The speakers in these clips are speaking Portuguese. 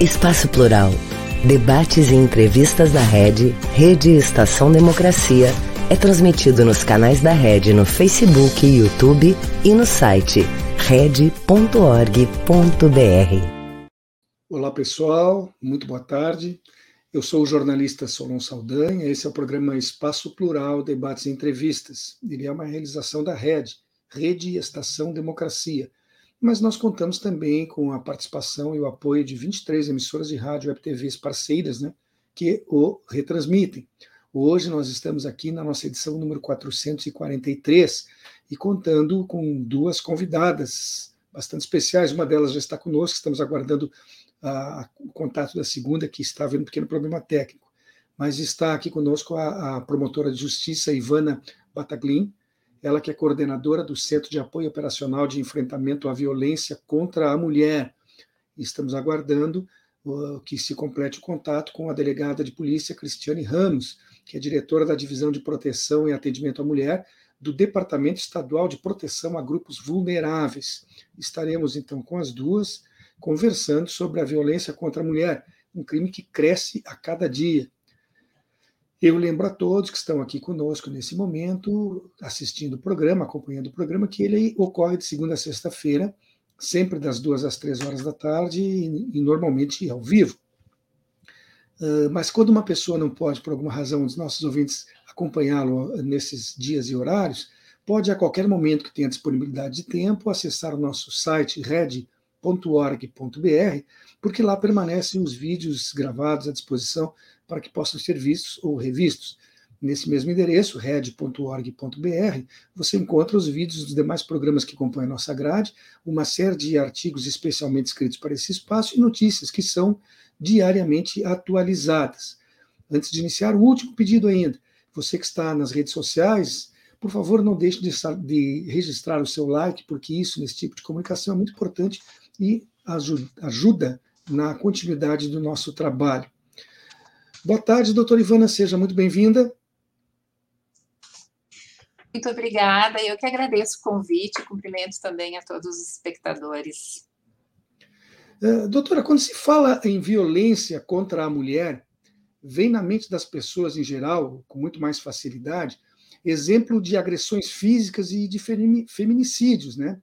Espaço Plural. Debates e entrevistas da Rede, Rede Estação Democracia, é transmitido nos canais da Rede no Facebook YouTube e no site rede.org.br. Olá pessoal, muito boa tarde. Eu sou o jornalista Solon Saldanha. Esse é o programa Espaço Plural, Debates e Entrevistas. Ele é uma realização da Rede, Rede Estação Democracia mas nós contamos também com a participação e o apoio de 23 emissoras de rádio e TVs parceiras, né, que o retransmitem. Hoje nós estamos aqui na nossa edição número 443 e contando com duas convidadas bastante especiais. Uma delas já está conosco, estamos aguardando a, o contato da segunda, que está havendo um pequeno problema técnico. Mas está aqui conosco a, a promotora de justiça, Ivana Bataglin, ela que é coordenadora do Centro de Apoio Operacional de Enfrentamento à Violência contra a Mulher. Estamos aguardando uh, que se complete o contato com a delegada de polícia Cristiane Ramos, que é diretora da Divisão de Proteção e Atendimento à Mulher do Departamento Estadual de Proteção a Grupos Vulneráveis. Estaremos então com as duas conversando sobre a violência contra a mulher, um crime que cresce a cada dia. Eu lembro a todos que estão aqui conosco nesse momento, assistindo o programa, acompanhando o programa, que ele ocorre de segunda a sexta-feira, sempre das duas às três horas da tarde e, normalmente ao vivo. Uh, mas quando uma pessoa não pode, por alguma razão, os nossos ouvintes acompanhá-lo nesses dias e horários, pode a qualquer momento que tenha disponibilidade de tempo acessar o nosso site red.org.br, porque lá permanecem os vídeos gravados à disposição para que possam ser vistos ou revistos. Nesse mesmo endereço, red.org.br, você encontra os vídeos dos demais programas que compõem a nossa grade, uma série de artigos especialmente escritos para esse espaço e notícias que são diariamente atualizadas. Antes de iniciar, o último pedido ainda. Você que está nas redes sociais, por favor, não deixe de, de registrar o seu like, porque isso, nesse tipo de comunicação, é muito importante e ajuda, ajuda na continuidade do nosso trabalho. Boa tarde, doutora Ivana, seja muito bem-vinda. Muito obrigada, eu que agradeço o convite, cumprimento também a todos os espectadores. Uh, doutora, quando se fala em violência contra a mulher, vem na mente das pessoas em geral, com muito mais facilidade, exemplo de agressões físicas e de feminicídios, né?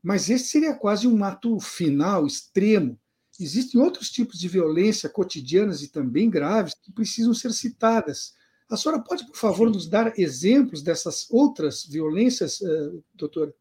Mas esse seria quase um ato final, extremo, Existem outros tipos de violência cotidianas e também graves que precisam ser citadas. A senhora pode, por favor, nos dar exemplos dessas outras violências, eh, doutora?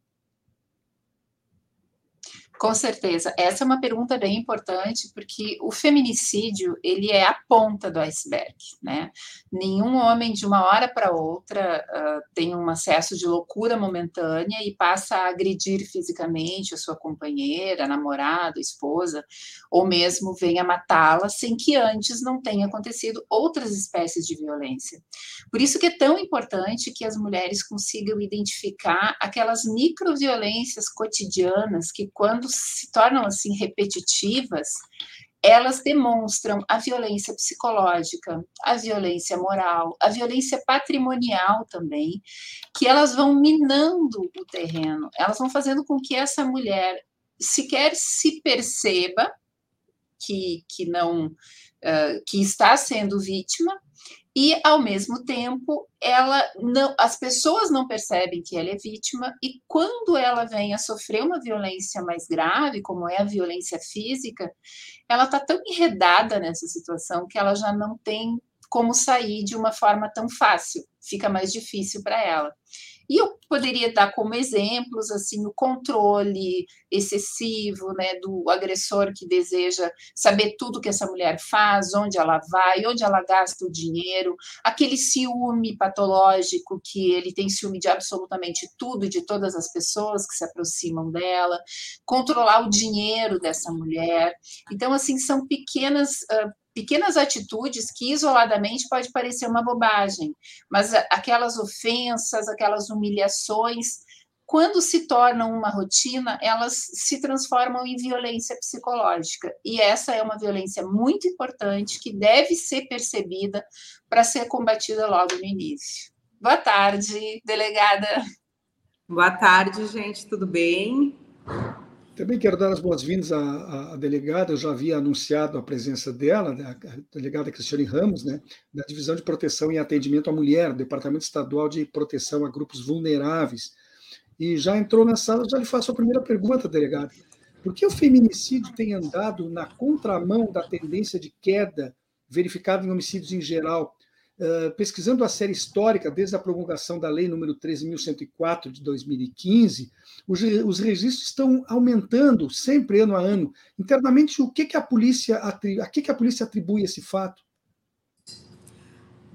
Com certeza. Essa é uma pergunta bem importante, porque o feminicídio, ele é a ponta do iceberg, né? Nenhum homem, de uma hora para outra, uh, tem um acesso de loucura momentânea e passa a agredir fisicamente a sua companheira, namorada, esposa, ou mesmo venha matá-la, sem que antes não tenha acontecido outras espécies de violência. Por isso que é tão importante que as mulheres consigam identificar aquelas microviolências cotidianas que, quando se tornam assim repetitivas, elas demonstram a violência psicológica, a violência moral, a violência patrimonial também, que elas vão minando o terreno, elas vão fazendo com que essa mulher sequer se perceba que, que não uh, que está sendo vítima e ao mesmo tempo ela não, as pessoas não percebem que ela é vítima e quando ela vem a sofrer uma violência mais grave, como é a violência física, ela está tão enredada nessa situação que ela já não tem como sair de uma forma tão fácil, fica mais difícil para ela. E eu poderia dar como exemplos assim o controle excessivo, né, do agressor que deseja saber tudo que essa mulher faz, onde ela vai, onde ela gasta o dinheiro, aquele ciúme patológico que ele tem ciúme de absolutamente tudo de todas as pessoas que se aproximam dela, controlar o dinheiro dessa mulher. Então assim são pequenas uh, pequenas atitudes que isoladamente pode parecer uma bobagem, mas aquelas ofensas, aquelas humilhações, quando se tornam uma rotina, elas se transformam em violência psicológica. E essa é uma violência muito importante que deve ser percebida para ser combatida logo no início. Boa tarde, delegada. Boa tarde, gente, tudo bem? Também quero dar as boas-vindas à, à, delegada, eu já havia anunciado a presença dela, né, a delegada Cristiane Ramos, né, da Divisão de Proteção e Atendimento à Mulher, Departamento Estadual de Proteção a Grupos Vulneráveis. E já entrou na sala, já lhe faço a primeira pergunta, delegada. Por que o feminicídio tem andado na contramão da tendência de queda verificada em homicídios em geral? Uh, pesquisando a série histórica, desde a promulgação da Lei número 13.104 de 2015, os, os, registros estão aumentando sempre ano a ano. Internamente, o que, que a polícia a que, que a polícia atribui esse fato?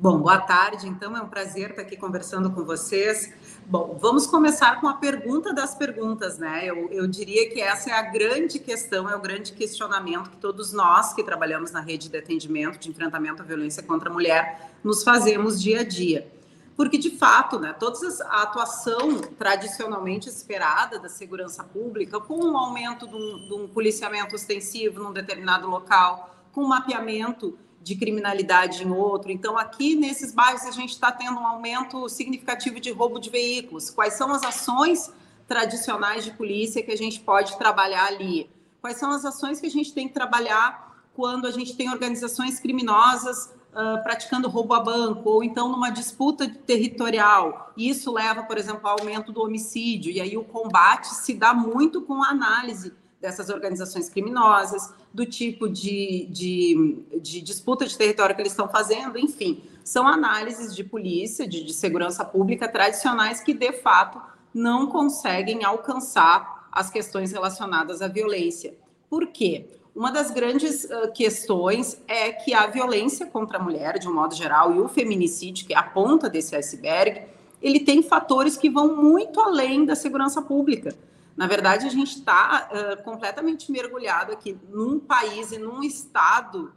Bom, boa tarde. Então, é um prazer estar aqui conversando com vocês. Bom, vamos começar com a pergunta das perguntas, né? Eu, eu diria que essa é a grande questão, é o grande questionamento que todos nós que trabalhamos na rede de atendimento, de enfrentamento à violência contra a mulher, nos fazemos dia a dia. Porque, de fato, né, toda a atuação tradicionalmente esperada da segurança pública, com o um aumento de um, um policiamento ostensivo num determinado local, com o mapeamento de criminalidade em outro. Então, aqui nesses bairros, a gente está tendo um aumento significativo de roubo de veículos. Quais são as ações tradicionais de polícia que a gente pode trabalhar ali? Quais são as ações que a gente tem que trabalhar quando a gente tem organizações criminosas uh, praticando roubo a banco, ou então numa disputa territorial? Isso leva, por exemplo, ao aumento do homicídio, e aí o combate se dá muito com a análise dessas organizações criminosas, do tipo de, de, de, disputa de território que eles estão fazendo, enfim, são análises de polícia, de, de segurança pública tradicionais que, de fato, não conseguem alcançar as questões relacionadas à violência. Por quê? Uma das grandes uh, questões é que a violência contra a mulher, de um modo geral, e o feminicídio, que é a ponta desse iceberg, ele tem fatores que vão muito além da segurança pública. Na verdade, a gente está uh, completamente mergulhado aqui num país e num estado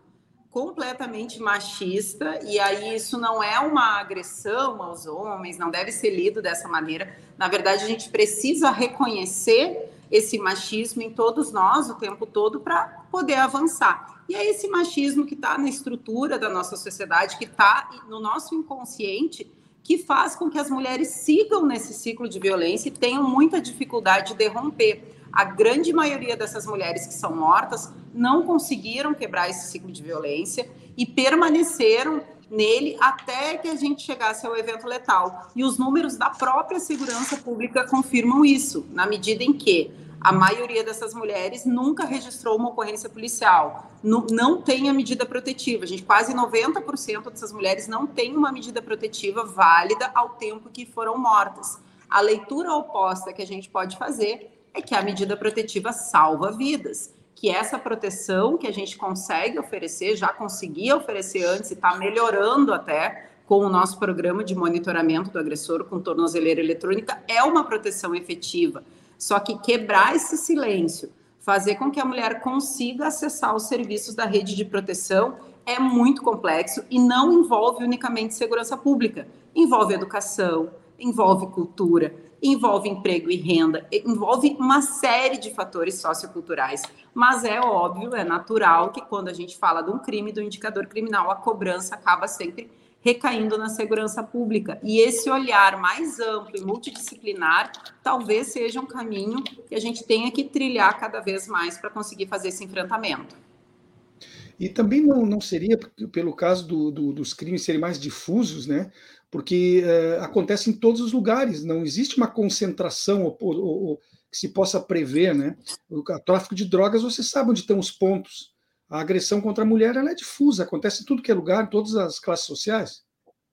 completamente machista, e aí isso não é uma agressão aos homens, não deve ser lido dessa maneira. Na verdade, a gente precisa reconhecer esse machismo em todos nós o tempo todo para poder avançar. E é esse machismo que está na estrutura da nossa sociedade, que está no nosso inconsciente, que faz com que as mulheres sigam nesse ciclo de violência e tenham muita dificuldade de romper. A grande maioria dessas mulheres que são mortas não conseguiram quebrar esse ciclo de violência e permaneceram nele até que a gente chegasse ao evento letal. E os números da própria segurança pública confirmam isso, na medida em que a maioria dessas mulheres nunca registrou uma ocorrência policial, não, não tem a medida protetiva. A gente, quase 90% dessas mulheres não tem uma medida protetiva válida ao tempo que foram mortas. A leitura oposta que a gente pode fazer é que a medida protetiva salva vidas, que essa proteção que a gente consegue oferecer, já conseguia oferecer antes e está melhorando até com o nosso programa de monitoramento do agressor com tornozeleira eletrônica, é uma proteção efetiva só que quebrar esse silêncio, fazer com que a mulher consiga acessar os serviços da rede de proteção é muito complexo e não envolve unicamente segurança pública. Envolve educação, envolve cultura, envolve emprego e renda, envolve uma série de fatores socioculturais. Mas é óbvio, é natural que quando a gente fala de um crime, do indicador criminal, a cobrança acaba sempre recaindo na segurança pública. E esse olhar mais amplo e multidisciplinar talvez seja um caminho que a gente tenha que trilhar cada vez mais para conseguir fazer esse enfrentamento. E também não, não seria, pelo caso do, do, dos crimes serem mais difusos, né? porque é, acontece em todos os lugares, não existe uma concentração ou, ou, ou, que se possa prever. Né? O tráfico de drogas, você sabe onde estão os pontos a agressão contra a mulher ela é difusa, acontece em tudo que é lugar, em todas as classes sociais.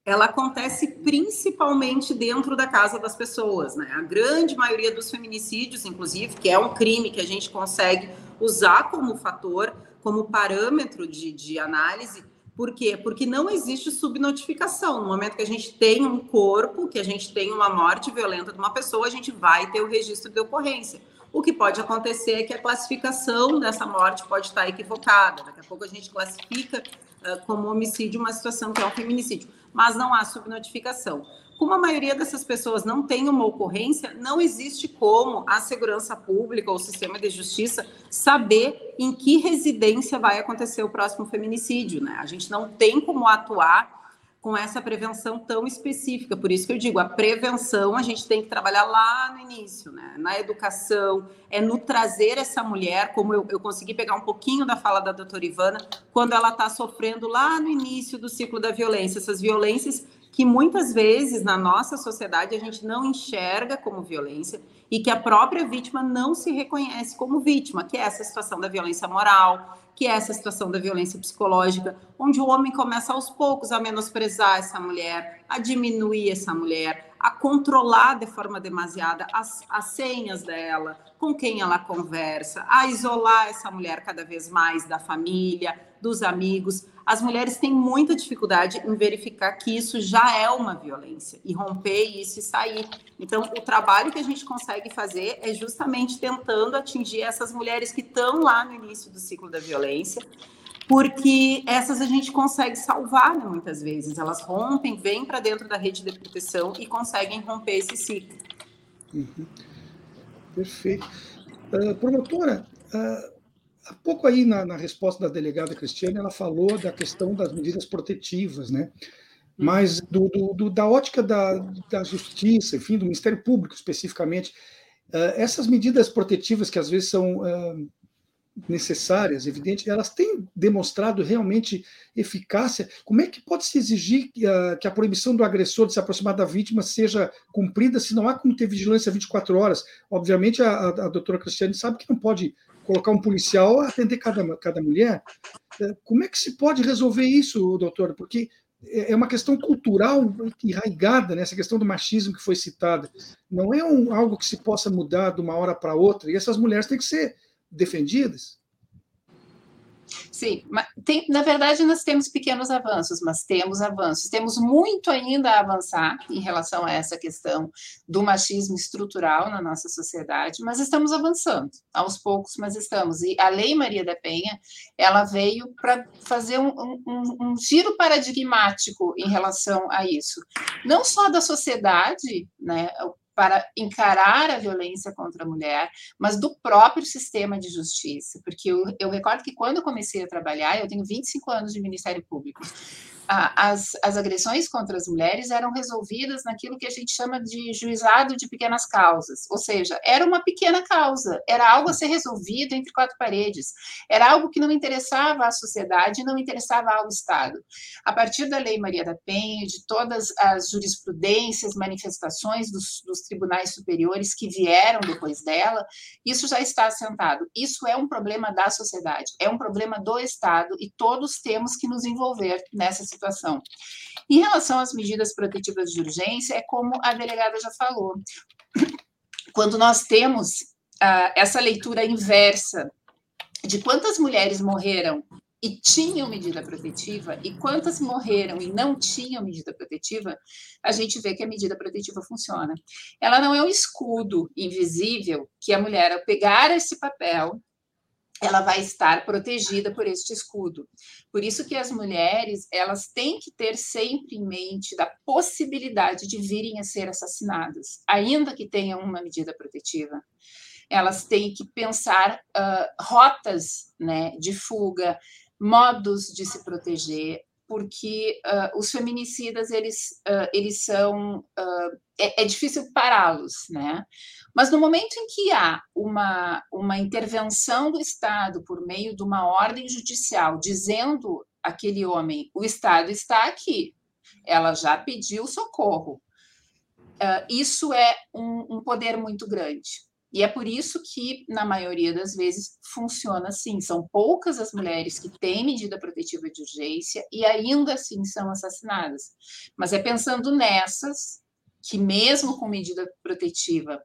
Ela acontece principalmente dentro da casa das pessoas, né? A grande maioria dos feminicídios, inclusive, que é um crime que a gente consegue usar como fator, como parâmetro de, de análise, por quê? Porque não existe subnotificação. No momento que a gente tem um corpo, que a gente tem uma morte violenta de uma pessoa, a gente vai ter o registro de ocorrência. O que pode acontecer é que a classificação dessa morte pode estar equivocada. Daqui a pouco a gente classifica uh, como homicídio uma situação que é um feminicídio, mas não há subnotificação. Como a maioria dessas pessoas não tem uma ocorrência, não existe como a segurança pública ou o sistema de justiça saber em que residência vai acontecer o próximo feminicídio. Né? A gente não tem como atuar com essa prevenção tão específica. Por isso que eu digo, a prevenção a gente tem que trabalhar lá no início, né? na educação, é no trazer essa mulher, como eu, eu consegui pegar um pouquinho da fala da doutora Ivana, quando ela está sofrendo lá no início do ciclo da violência, essas violências que muitas vezes na nossa sociedade a gente não enxerga como violência e que a própria vítima não se reconhece como vítima, que é essa situação da violência moral, que é essa situação da violência psicológica, onde o homem começa aos poucos a menosprezar essa mulher, a diminuir essa mulher, a controlar de forma demasiada as, as senhas dela, com quem ela conversa, a isolar essa mulher cada vez mais da família, dos amigos. As mulheres têm muita dificuldade em verificar que isso já é uma violência e romper isso e sair. Então, o trabalho que a gente consegue fazer é justamente tentando atingir essas mulheres que estão lá no início do ciclo da violência, porque essas a gente consegue salvar, né, muitas vezes. Elas rompem, vêm para dentro da rede de proteção e conseguem romper esse ciclo. Uhum. Perfeito. Uh, promotora, uh, há pouco aí na, na, resposta da delegada Cristiane, ela falou da questão das medidas protetivas, né? Uhum. Mas do, do, do, da ótica da, da justiça, enfim, do Ministério Público especificamente, uh, essas medidas protetivas que às vezes são necessárias, evidente, elas têm demonstrado realmente eficácia. Como é que pode se exigir que a, que a, proibição do agressor de se aproximar da vítima seja cumprida se não há como ter vigilância 24 horas? Obviamente, a, a, a doutora Cristiane sabe que não pode colocar um policial a atender cada, cada mulher. É, como é que se pode resolver isso, doutora? Porque é, é uma questão cultural enraigada nessa questão do machismo que foi citada. Não é um, algo que se possa mudar de uma hora para outra. E essas mulheres têm que ser defendidas? Sim, tem, na verdade nós temos pequenos avanços, mas temos avanços. Temos muito ainda a avançar em relação a essa questão do machismo estrutural na nossa sociedade, mas estamos avançando, aos poucos, mas estamos. E a Lei Maria da Penha, ela veio para fazer um, um, um giro paradigmático em relação a isso. Não só da sociedade, né, para encarar a violência contra a mulher, mas do próprio sistema de justiça, porque eu, eu recordo que quando eu comecei a trabalhar, eu tenho 25 anos de Ministério Público, as, as agressões contra as mulheres eram resolvidas naquilo que a gente chama de juizado de pequenas causas, ou seja, era uma pequena causa, era algo a ser resolvido entre quatro paredes, era algo que não interessava à sociedade, não interessava ao Estado. A partir da Lei Maria da Penha, de todas as jurisprudências, manifestações dos, dos tribunais superiores que vieram depois dela, isso já está assentado. Isso é um problema da sociedade, é um problema do Estado e todos temos que nos envolver nessa situação situação. Em relação às medidas protetivas de urgência, é como a delegada já falou. Quando nós temos uh, essa leitura inversa de quantas mulheres morreram e tinham medida protetiva e quantas morreram e não tinham medida protetiva, a gente vê que a medida protetiva funciona. Ela não é um escudo invisível que a mulher, ao pegar esse papel, ela vai estar protegida por este escudo. Por isso que as mulheres, elas têm que ter sempre em mente da possibilidade de virem a ser assassinadas, ainda que tenham uma medida protetiva. Elas têm que pensar uh, rotas né, de fuga, modos de se proteger, porque uh, os feminicidas eles, uh, eles são uh, é, é, difícil pará-los, né? Mas no momento em que há uma, uma intervenção do Estado por meio de uma ordem judicial dizendo aquele homem, o Estado está aqui, ela já pediu socorro, isso é um, um poder muito grande. E é por isso que, na maioria das vezes, funciona assim. São poucas as mulheres que têm medida protetiva de urgência e ainda assim são assassinadas. Mas é pensando nessas que, mesmo com medida protetiva,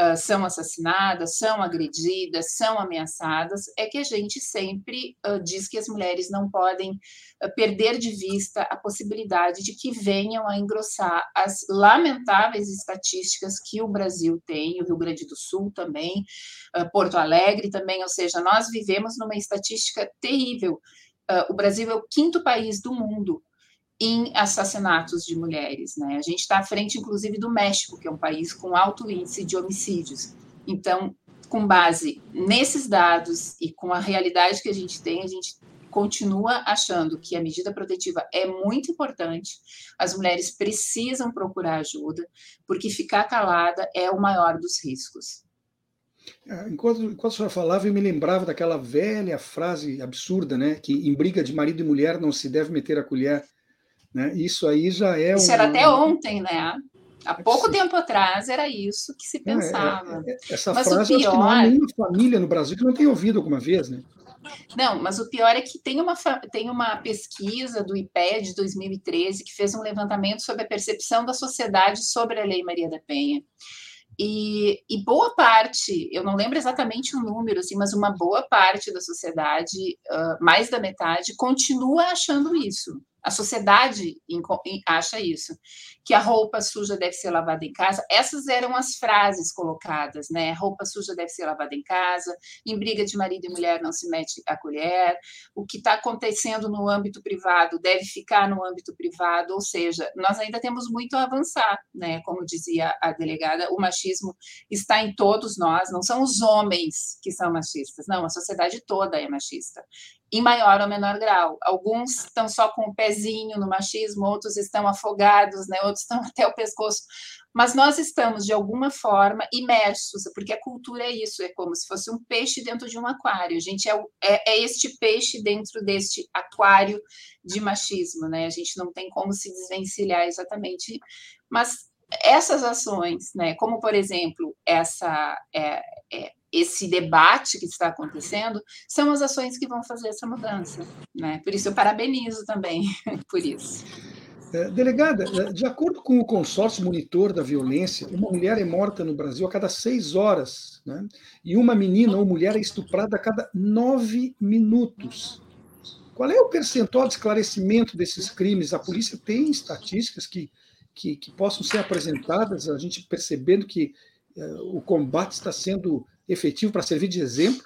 uh, são assassinadas, são agredidas, são ameaçadas, é que a gente sempre uh, diz que as mulheres não podem uh, perder de vista a possibilidade de que venham a engrossar as lamentáveis estatísticas que o Brasil tem, o Rio Grande do Sul também, Porto Alegre também, ou seja, nós vivemos numa estatística terrível. o Brasil é o quinto país do mundo em assassinatos de mulheres. Né? A gente está à frente, inclusive, do México, que é um país com alto índice de homicídios. Então, com base nesses dados e com a realidade que a gente tem, a gente continua achando que a medida protetiva é muito importante, as mulheres precisam procurar ajuda, porque ficar calada é o maior dos riscos. É, enquanto, enquanto a senhora falava, eu me lembrava daquela velha frase absurda, né? Que em briga de marido e mulher não se deve meter a colher. Né? Isso aí já é. Isso era até ontem, né? Há pouco tempo atrás era isso que se pensava. É, é, é essa mas frase, o pior... acho que não há nenhuma família no Brasil que não tenha ouvido alguma vez, né? Não, mas o pior é que tem uma, tem uma pesquisa do IPED de 2013 que fez um levantamento sobre a percepção da sociedade sobre a Lei Maria da Penha. E, e, boa parte, eu não lembro exatamente o número, assim, mas uma boa parte da sociedade, uh, mais da metade, continua achando isso. A sociedade acha isso, que a roupa suja deve ser lavada em casa. Essas eram as frases colocadas, né? Roupa suja deve ser lavada em casa, em briga de marido e mulher não se mete a colher, o que está acontecendo no âmbito privado deve ficar no âmbito privado, ou seja, nós ainda temos muito a avançar, né? Como dizia a delegada, o machismo está em todos nós, não são os homens que são machistas, não, a sociedade toda é machista em maior ou menor grau. Alguns estão só com o pezinho no machismo, outros estão afogados, né? outros estão até o pescoço. Mas nós estamos, de alguma forma, imersos, porque a cultura é isso, é como se fosse um peixe dentro de um aquário. A gente é, é, é este peixe dentro deste aquário de machismo, né? A gente não tem como se desvencilhar exatamente. Mas essas ações, né, como por exemplo essa é, é, esse debate que está acontecendo, são as ações que vão fazer essa mudança. Né? Por isso, eu parabenizo também por isso. É, delegada, é, de acordo com o consórcio monitor da violência, uma mulher é morta no Brasil a cada seis horas, né? e uma menina ou mulher é estuprada a cada nove minutos. Qual é o percentual de esclarecimento desses crimes? A polícia tem estatísticas que, que, que possam ser apresentadas, a gente percebendo que é, o combate está sendo efetivo para servir de exemplo?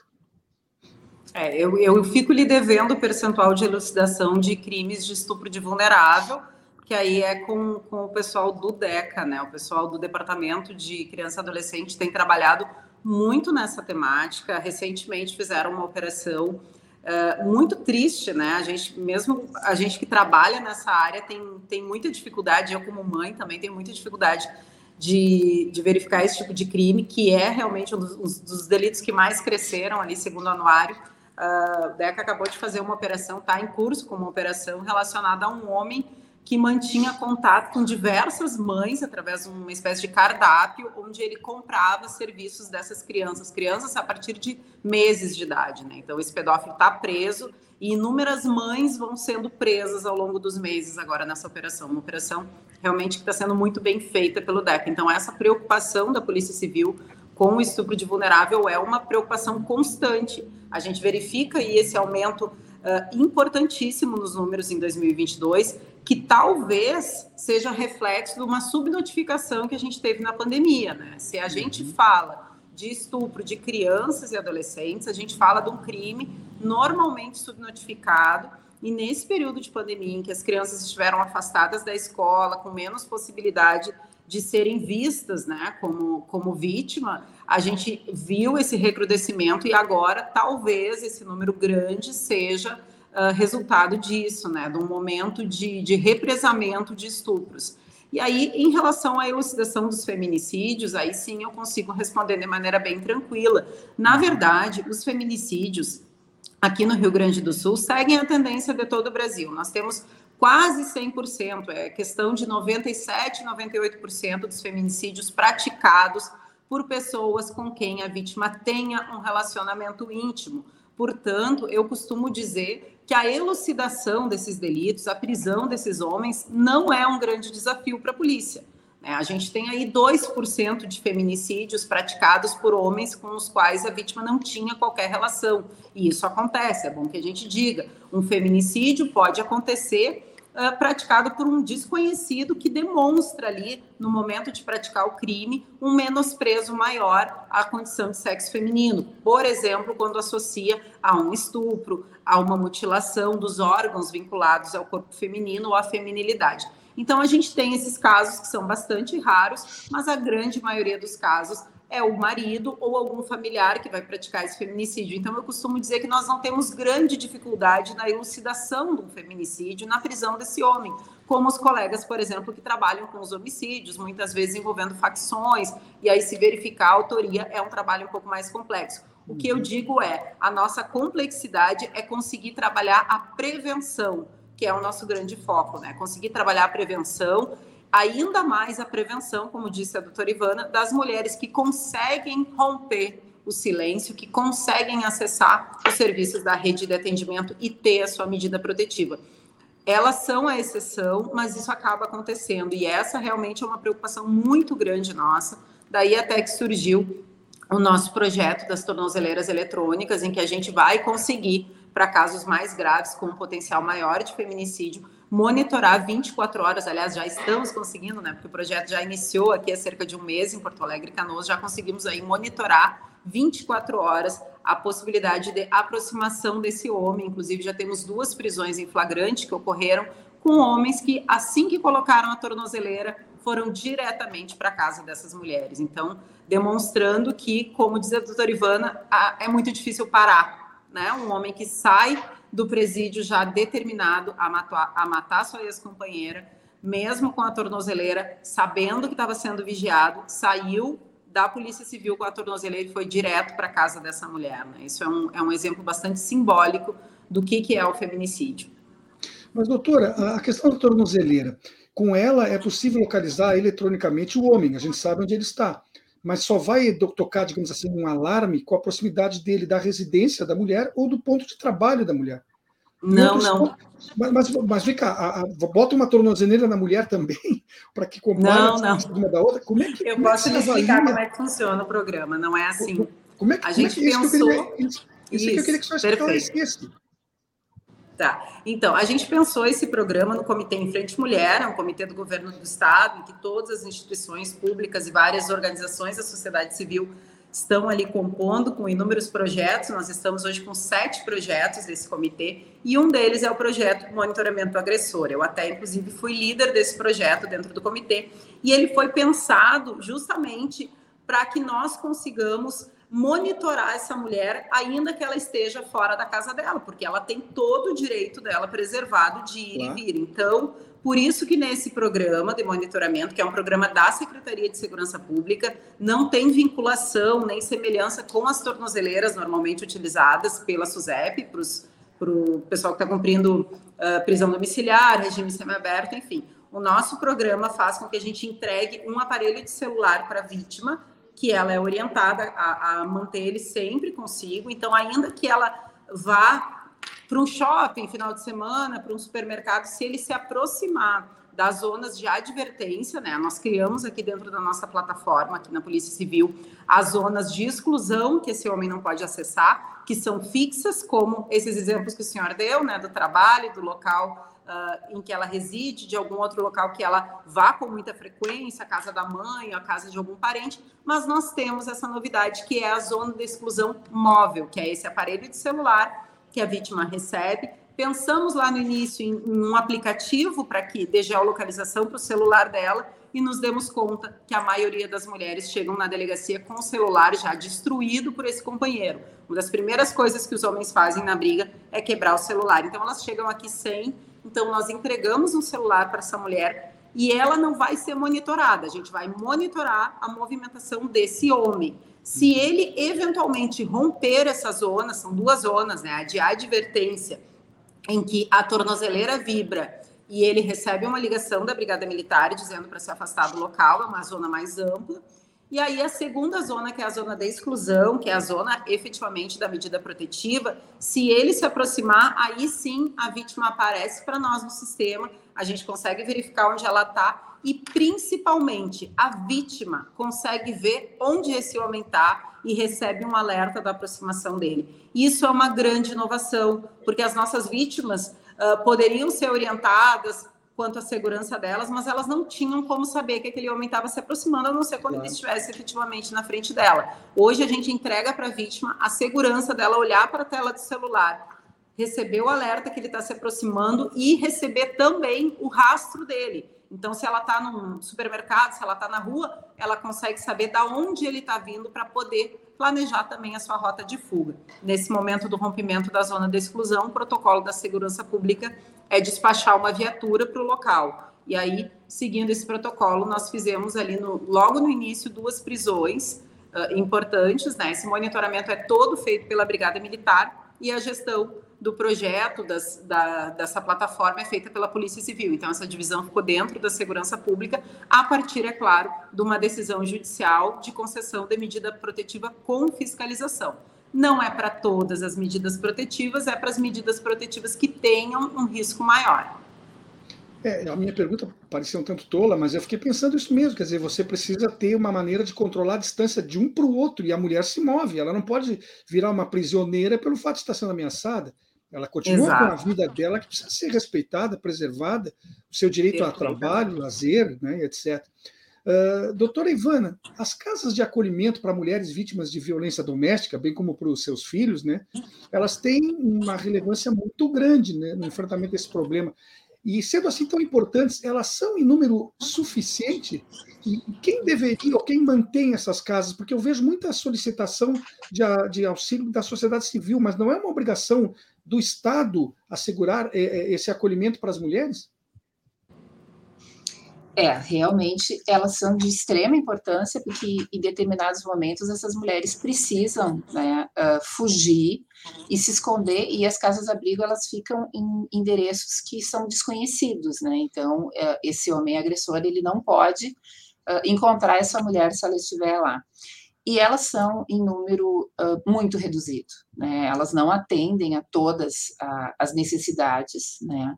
É, eu, eu fico lhe devendo o percentual de elucidação de crimes de estupro de vulnerável, que aí é com, com o pessoal do DECA, né? O pessoal do Departamento de Criança e Adolescente tem trabalhado muito nessa temática. Recentemente fizeram uma operação uh, muito triste, né? A gente, mesmo a gente que trabalha nessa área, tem, tem muita dificuldade. Eu, como mãe, também tenho muita dificuldade de, de, verificar esse tipo de crime, que é realmente um dos, dos delitos que mais cresceram ali, segundo o anuário. Uh, o DECA acabou de fazer uma operação, está em curso com uma operação relacionada a um homem que mantinha contato com diversas mães através de uma espécie de cardápio, onde ele comprava serviços dessas crianças, crianças a partir de meses de idade. Né? Então, esse pedófilo está preso e inúmeras mães vão sendo presas ao longo dos meses agora nessa operação. Uma operação realmente que está sendo muito bem feita pelo DEC. Então, essa preocupação da Polícia Civil com o estupro de vulnerável é uma preocupação constante. A gente verifica aí esse aumento uh, importantíssimo nos números em 2022, que talvez seja reflexo de uma subnotificação que a gente teve na pandemia. Né? Se a gente uhum. fala de estupro de crianças e adolescentes, a gente fala de um crime normalmente subnotificado e nesse período de pandemia, em que as crianças estiveram afastadas da escola, com menos possibilidade de serem vistas né, como, como vítima, a gente viu esse recrudescimento e agora talvez esse número grande seja uh, resultado disso, né, de um momento de, de represamento de estupros. E aí, em relação à elucidação dos feminicídios, aí sim eu consigo responder de maneira bem tranquila. Na verdade, os feminicídios aqui no Rio Grande do Sul seguem a tendência de todo o Brasil. Nós temos quase 100%, é questão de 97, 98% dos feminicídios praticados por pessoas com quem a vítima tenha um relacionamento íntimo. Portanto, eu costumo dizer que a elucidação desses delitos, a prisão desses homens, não é um grande desafio para a polícia. É, a gente tem aí 2% de feminicídios praticados por homens com os quais a vítima não tinha qualquer relação. E isso acontece, é bom que a gente diga. Um feminicídio pode acontecer uh, praticado por um desconhecido que demonstra ali, no momento de praticar o crime, um menosprezo maior à condição de sexo feminino. Por exemplo, quando associa a um estupro, a uma mutilação dos órgãos vinculados ao corpo feminino ou à feminilidade. Então, a gente tem esses casos que são bastante raros, mas a grande maioria dos casos é o marido ou algum familiar que vai praticar esse feminicídio. Então, eu costumo dizer que nós não temos grande dificuldade na elucidação um feminicídio, na prisão desse homem, como os colegas, por exemplo, que trabalham com os homicídios, muitas vezes envolvendo facções, e aí se verificar a autoria é um trabalho um pouco mais complexo. O que eu uhum. digo é, a nossa complexidade é conseguir trabalhar a prevenção, que é o nosso grande foco, né? Conseguir trabalhar a prevenção ainda mais a prevenção, como disse a doutora Ivana, das mulheres que conseguem romper o silêncio, que conseguem acessar os serviços da rede de atendimento e ter a sua medida protetiva. Elas são a exceção, mas isso acaba acontecendo, e essa realmente é uma preocupação muito grande nossa. Daí até que surgiu o nosso projeto das tornozeleiras eletrônicas, em que a gente vai conseguir, para casos mais graves, com um potencial maior de feminicídio, monitorar 24 horas, aliás, já estamos conseguindo, né? Porque o projeto já iniciou aqui há cerca de um mês em Porto Alegre Canoas, já conseguimos aí monitorar 24 horas a possibilidade de aproximação desse homem. Inclusive, já temos duas prisões em flagrante que ocorreram com homens que, assim que colocaram a tornozeleira, foram diretamente para a casa dessas mulheres. Então, demonstrando que, como diz a doutora Ivana, é muito difícil parar. Né? Um homem que sai do presídio já determinado a matar, a matar sua ex-companheira, mesmo com a tornozeleira, sabendo que estava sendo vigiado, saiu da Polícia Civil com a tornozeleira e foi direto para a casa dessa mulher. Né? Isso é um, é um exemplo bastante simbólico do que, que é o feminicídio. Mas, doutora, a questão da tornozeleira, com ela é possível localizar eletronicamente o homem, a gente sabe onde ele está mas só vai tocar, digamos assim, um alarme com a proximidade dele da residência da mulher ou do ponto de trabalho da mulher. Não, não. Mas, mas, mas vem cá, a, a, bota uma tornozeleira na mulher também, para que compare uma da outra. Como é que, eu como posso é explicar como é que funciona o programa, não é assim. Como é que, a gente é que, pensou. Isso, que eu isso, isso que eu queria que senhor esclarecesse. Tá. Então, a gente pensou esse programa no Comitê em Frente Mulher, é um comitê do governo do Estado, em que todas as instituições públicas e várias organizações da sociedade civil estão ali compondo com inúmeros projetos. Nós estamos hoje com sete projetos desse comitê, e um deles é o projeto Monitoramento Agressor. Eu até, inclusive, fui líder desse projeto dentro do comitê, e ele foi pensado justamente para que nós consigamos monitorar essa mulher, ainda que ela esteja fora da casa dela, porque ela tem todo o direito dela preservado de ir claro. e vir. Então, por isso que nesse programa de monitoramento, que é um programa da Secretaria de Segurança Pública, não tem vinculação nem semelhança com as tornozeleiras normalmente utilizadas pela SUSEP para o pessoal que está cumprindo uh, prisão domiciliar, regime semiaberto, enfim. O nosso programa faz com que a gente entregue um aparelho de celular para a vítima que ela é orientada a, a manter ele sempre consigo. Então, ainda que ela vá para um shopping final de semana, para um supermercado, se ele se aproximar das zonas de advertência, né? Nós criamos aqui dentro da nossa plataforma, aqui na Polícia Civil, as zonas de exclusão que esse homem não pode acessar, que são fixas, como esses exemplos que o senhor deu, né? Do trabalho, do local uh, em que ela reside, de algum outro local que ela vá com muita frequência, a casa da mãe, a casa de algum parente, mas nós temos essa novidade que é a zona de exclusão móvel, que é esse aparelho de celular que a vítima recebe. Pensamos lá no início em, em um aplicativo para que dê geolocalização para o celular dela e nos demos conta que a maioria das mulheres chegam na delegacia com o celular já destruído por esse companheiro. Uma das primeiras coisas que os homens fazem na briga é quebrar o celular. Então elas chegam aqui sem então, nós entregamos um celular para essa mulher e ela não vai ser monitorada. A gente vai monitorar a movimentação desse homem. Se ele eventualmente romper essa zona, são duas zonas, né? A de advertência, em que a tornozeleira vibra e ele recebe uma ligação da Brigada Militar dizendo para se afastar do local, é uma zona mais ampla. E aí a segunda zona, que é a zona da exclusão, que é a zona efetivamente da medida protetiva, se ele se aproximar, aí sim a vítima aparece para nós no sistema, a gente consegue verificar onde ela está e principalmente a vítima consegue ver onde esse homem está e recebe um alerta da aproximação dele. Isso é uma grande inovação, porque as nossas vítimas uh, poderiam ser orientadas quanto à segurança delas, mas elas não tinham como saber que aquele homem estava se aproximando, a não ser quando claro. ele estivesse efetivamente na frente dela. Hoje a gente entrega para a vítima a segurança dela olhar para a tela do celular, receber o alerta que ele está se aproximando e receber também o rastro dele. Então, se ela está num supermercado, se ela está na rua, ela consegue saber da onde ele está vindo para poder planejar também a sua rota de fuga. Nesse momento do rompimento da zona de exclusão, o protocolo da segurança pública é despachar uma viatura para o local. E aí, seguindo esse protocolo, nós fizemos ali no, logo no início duas prisões uh, importantes, né? Esse monitoramento é todo feito pela Brigada Militar e a gestão do projeto das, da, dessa plataforma é feita pela Polícia Civil. Então, essa divisão ficou dentro da segurança pública, a partir, é claro, de uma decisão judicial de concessão de medida protetiva com fiscalização. Não é para todas as medidas protetivas, é para as medidas protetivas que tenham um risco maior. É, a minha pergunta parecia um tanto tola, mas eu fiquei pensando isso mesmo. Quer dizer, você precisa ter uma maneira de controlar a distância de um para o outro, e a mulher se move, ela não pode virar uma prisioneira pelo fato de estar sendo ameaçada. Ela continua Exato. com a vida dela, que precisa ser respeitada, preservada, o seu direito a trabalho, lazer, né, etc. Uh, doutora Ivana, as casas de acolhimento para mulheres vítimas de violência doméstica, bem como para os seus filhos, né, elas têm uma relevância muito grande né, no enfrentamento desse problema. E sendo assim tão importantes, elas são em número suficiente? E quem deveria ou quem mantém essas casas? Porque eu vejo muita solicitação de, de auxílio da sociedade civil, mas não é uma obrigação do Estado assegurar é, esse acolhimento para as mulheres? É, realmente elas são de extrema importância, porque em determinados momentos essas mulheres precisam né, uh, fugir e se esconder, e as casas-abrigo elas ficam em endereços que são desconhecidos, né? Então, uh, esse homem agressor ele não pode uh, encontrar essa mulher se ela estiver lá. E elas são em número muito reduzido, né? Elas não atendem a todas as necessidades, né?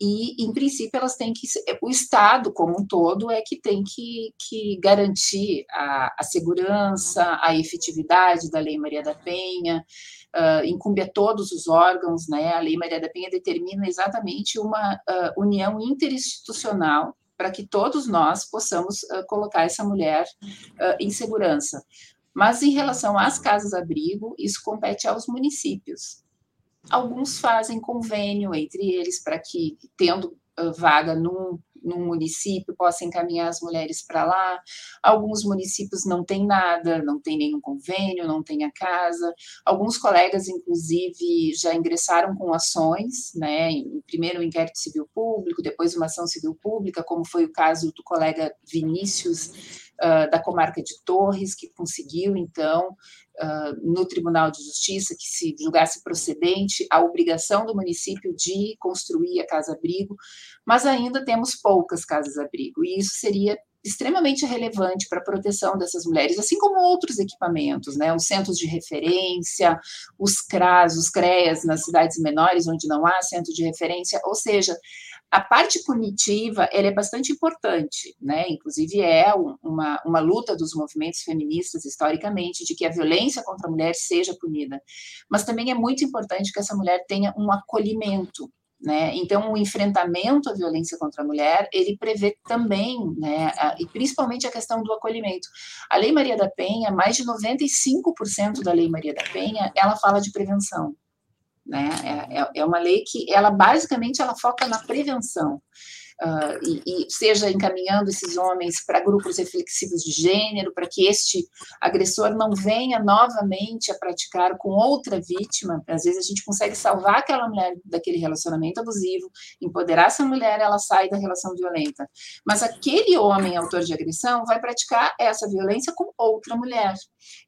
E, em princípio, elas têm que. O Estado, como um todo, é que tem que, que garantir a, a segurança, a efetividade da Lei Maria da Penha, uh, incumbe a todos os órgãos, né? A Lei Maria da Penha determina exatamente uma uh, união interinstitucional para que todos nós possamos uh, colocar essa mulher em segurança. Mas em relação às casas-abrigo, isso compete aos municípios. Alguns fazem convênio entre eles para que, tendo vaga num, num município, possa encaminhar as mulheres para lá. Alguns municípios não têm nada, não tem nenhum convênio, não tem a casa. Alguns colegas, inclusive, já ingressaram com ações, né? Primeiro o inquérito civil público, depois uma ação civil pública, como foi o caso do colega Vinícius uh, da comarca de Torres, que conseguiu, então, uh, no Tribunal de Justiça, que se julgasse procedente a obrigação do município de construir a casa-abrigo, mas ainda temos poucas casas-abrigo, e isso seria extremamente relevante para a proteção dessas mulheres, assim como outros equipamentos, né? Os centros de referência, os CRAS, os CREAS nas cidades menores onde não há centro de referência, ou seja, a parte punitiva ela é bastante importante, né? Inclusive é uma, uma luta dos movimentos feministas historicamente de que a violência contra a mulher seja punida, mas também é muito importante que essa mulher tenha um acolhimento, né? Então, o enfrentamento à violência contra a mulher, ele prevê também, né, a, e principalmente a questão do acolhimento. A Lei Maria da Penha, mais de 95% da Lei Maria da Penha, ela fala de prevenção. Né? É, é, é uma lei que ela basicamente ela foca na prevenção uh, e, e, seja encaminhando esses homens para grupos reflexivos de gênero, para que este agressor não venha novamente a praticar com outra vítima. Às vezes a gente consegue salvar aquela mulher daquele relacionamento abusivo, empoderar essa mulher, ela sai da relação violenta. Mas aquele homem autor de agressão vai praticar essa violência com outra mulher.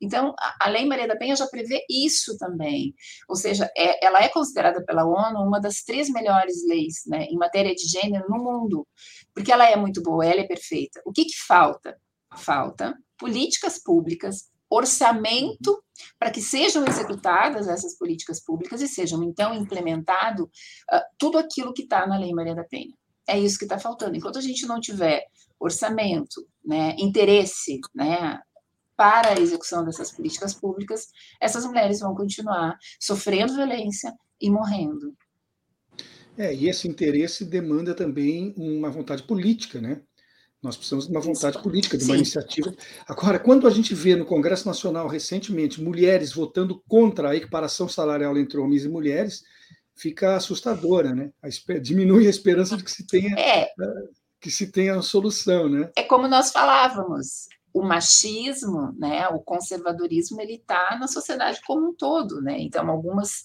Então, a Lei Maria da Penha já prevê isso também. Ou seja, é, ela é considerada pela ONU uma das três melhores leis né, em matéria de gênero no mundo porque ela é muito boa, ela é perfeita. O que, que falta? Falta políticas públicas, orçamento para que sejam executadas essas políticas públicas e sejam então implementado uh, tudo aquilo que está na Lei Maria da Penha. É isso que está faltando. Enquanto a gente não tiver orçamento, né, interesse, né, para a execução dessas políticas públicas, essas mulheres vão continuar sofrendo violência e morrendo. É, e esse interesse demanda também uma vontade política, né? Nós precisamos de uma vontade política, de uma Sim. iniciativa. Agora, quando a gente vê no Congresso Nacional recentemente mulheres votando contra a equiparação salarial entre homens e mulheres, fica assustadora, né? A, diminui a esperança de que se tenha. É. que se tenha a solução, né? É como nós falávamos, o machismo, né, o conservadorismo, ele está na sociedade como um todo, né? Então, algumas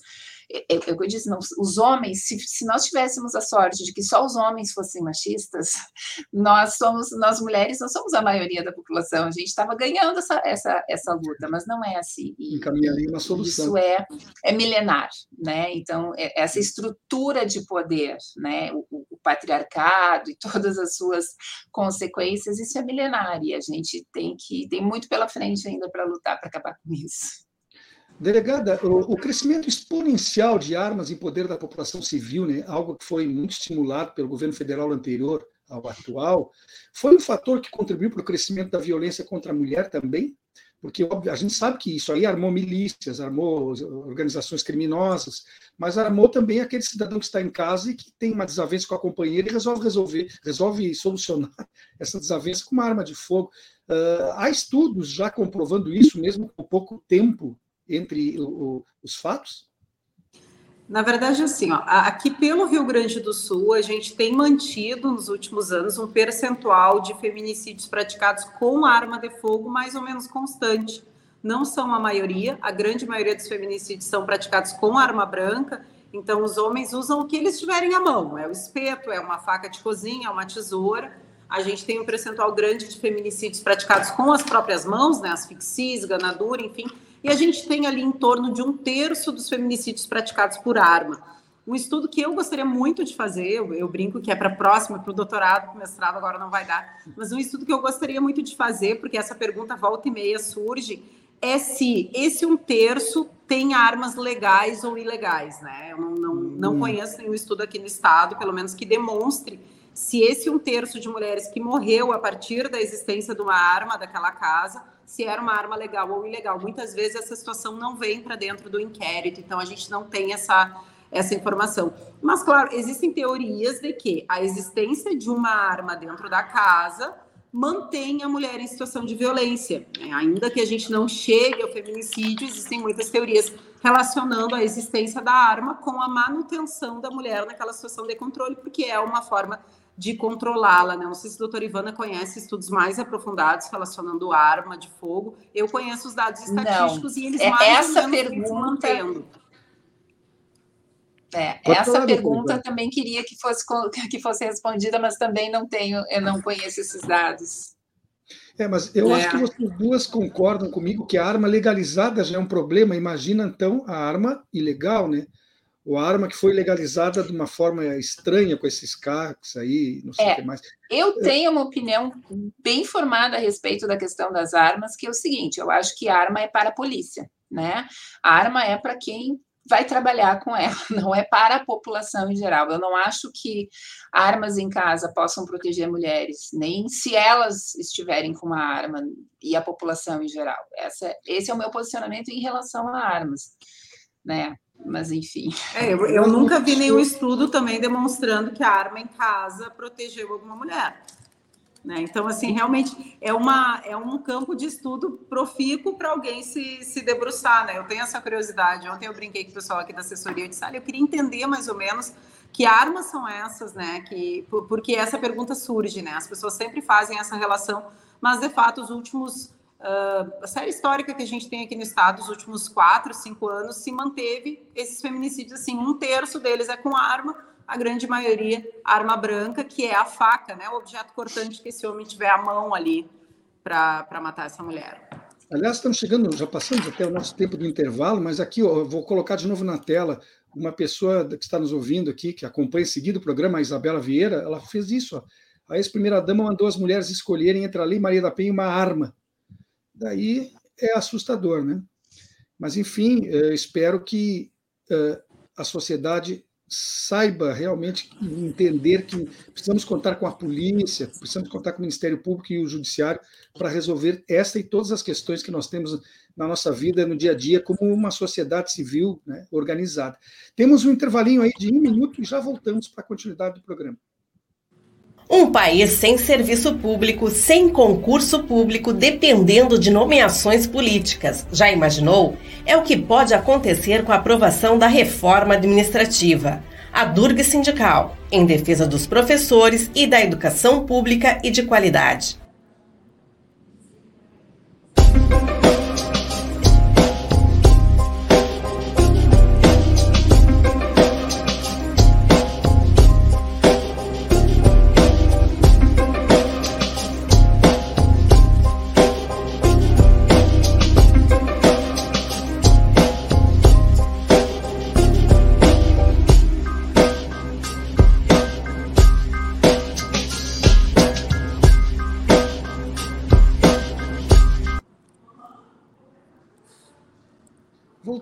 eu, eu disse, não, os homens, se, se nós tivéssemos a sorte de que só os homens fossem machistas, nós somos, nós mulheres não somos a maioria da população, a gente estava ganhando essa, essa, essa luta, mas não é assim. Encaminharia uma solução. Isso é, é milenar, né? Então, é, essa estrutura de poder, né? O, patriarcado e todas as suas consequências, isso é milenar, e a gente tem que, tem muito pela frente ainda para lutar para acabar com isso. Delegada, o, crescimento exponencial de armas em poder da população civil, né, algo que foi muito estimulado pelo governo federal anterior ao atual, foi um fator que contribuiu para o crescimento da violência contra a mulher também? Porque óbvio, a gente sabe que isso aí armou milícias, armou organizações criminosas, mas armou também aquele cidadão que está em casa e que tem uma desavença com a companheira e resolve resolver, resolve solucionar essa desavença com uma arma de fogo. Uh, há estudos já comprovando isso, mesmo com pouco tempo entre o, os fatos? Na verdade, assim, ó, aqui pelo Rio Grande do Sul, a gente tem mantido nos últimos anos um percentual de feminicídios praticados com arma de fogo mais ou menos constante. Não são a maioria, a grande maioria dos feminicídios são praticados com arma branca, então os homens usam o que eles tiverem à mão: é o espeto, é uma faca de cozinha, é uma tesoura. A gente tem um percentual grande de feminicídios praticados com as próprias mãos, né, asfixia, esganadura, enfim e a gente tem ali em torno de um terço dos feminicídios praticados por arma. Um estudo que eu gostaria muito de fazer, eu, eu brinco que é para próximo, para o doutorado, para o mestrado agora não vai dar, mas um estudo que eu gostaria muito de fazer, porque essa pergunta volta e meia surge, é se esse um terço tem armas legais ou ilegais, né? Eu não, não, não hum. conheço nenhum estudo aqui no estado, pelo menos que demonstre se esse um terço de mulheres que morreu a partir da existência de uma arma daquela casa se era uma arma legal ou ilegal. Muitas vezes essa situação não vem para dentro do inquérito, então a gente não tem essa, essa informação. Mas, claro, existem teorias de que a existência de uma arma dentro da casa mantém a mulher em situação de violência. Né? Ainda que a gente não chegue ao feminicídio, existem muitas teorias relacionando a existência da arma com a manutenção da mulher naquela situação de controle, porque é uma forma de controlá-la, né? Não sei se a doutora Ivana conhece estudos mais aprofundados relacionando arma de fogo. Eu conheço os dados estatísticos Não. e eles é, mais essa ou menos pergunta é, essa pergunta também queria que fosse, que fosse respondida, mas também não tenho, eu não conheço esses dados. É, mas eu é. acho que vocês duas concordam comigo que a arma legalizada já é um problema. Imagina então a arma ilegal, né? Ou a arma que foi legalizada de uma forma estranha com esses carros aí, não sei é, o que mais. Eu tenho uma opinião bem formada a respeito da questão das armas, que é o seguinte: eu acho que a arma é para a polícia, né? A arma é para quem vai trabalhar com ela, não é para a população em geral. Eu não acho que armas em casa possam proteger mulheres, nem se elas estiverem com uma arma e a população em geral. Essa, esse é o meu posicionamento em relação a armas, né? Mas enfim. É, eu, eu, nunca vi nenhum estudo também demonstrando que a arma em casa protegeu alguma mulher. Né? Então, assim, realmente é, uma, é um campo de estudo profícuo para alguém se, se debruçar. Né? Eu tenho essa curiosidade. Ontem eu brinquei com o pessoal aqui da assessoria e disse: olha, eu queria entender mais ou menos que armas são essas, né? Que, porque essa pergunta surge, né? As pessoas sempre fazem essa relação, mas de fato, os últimos Uh, a série histórica que a gente tem aqui no estado, os últimos quatro, cinco anos, se manteve esses feminicídios assim, um terço deles é com arma, a grande maioria arma branca, que é a faca, né, o objeto cortante que esse homem tiver à mão ali para matar essa mulher. Aliás, estamos chegando, já passamos até o nosso tempo do intervalo, mas aqui ó, eu vou colocar de novo na tela uma pessoa que está nos ouvindo aqui, que acompanha seguido o programa, a Isabela Vieira, ela fez isso. Ó. A ex-primeira-dama mandou as mulheres escolherem entre a Lei Maria da Penha e uma arma daí é assustador, né? Mas, enfim, espero que eh, a sociedade saiba realmente entender que precisamos contar com a polícia, precisamos contar com o Ministério Público e o Judiciário para resolver esta e todas as questões que nós temos na nossa vida, no dia a dia, como uma sociedade civil né, organizada. Temos um intervalinho aí de um minuto e já voltamos para a continuidade do programa. Um país sem serviço público, sem concurso público, dependendo de nomeações políticas. Já imaginou? É o que pode acontecer com a aprovação da reforma administrativa. A Durga Sindical, em defesa dos professores e da educação pública e de qualidade.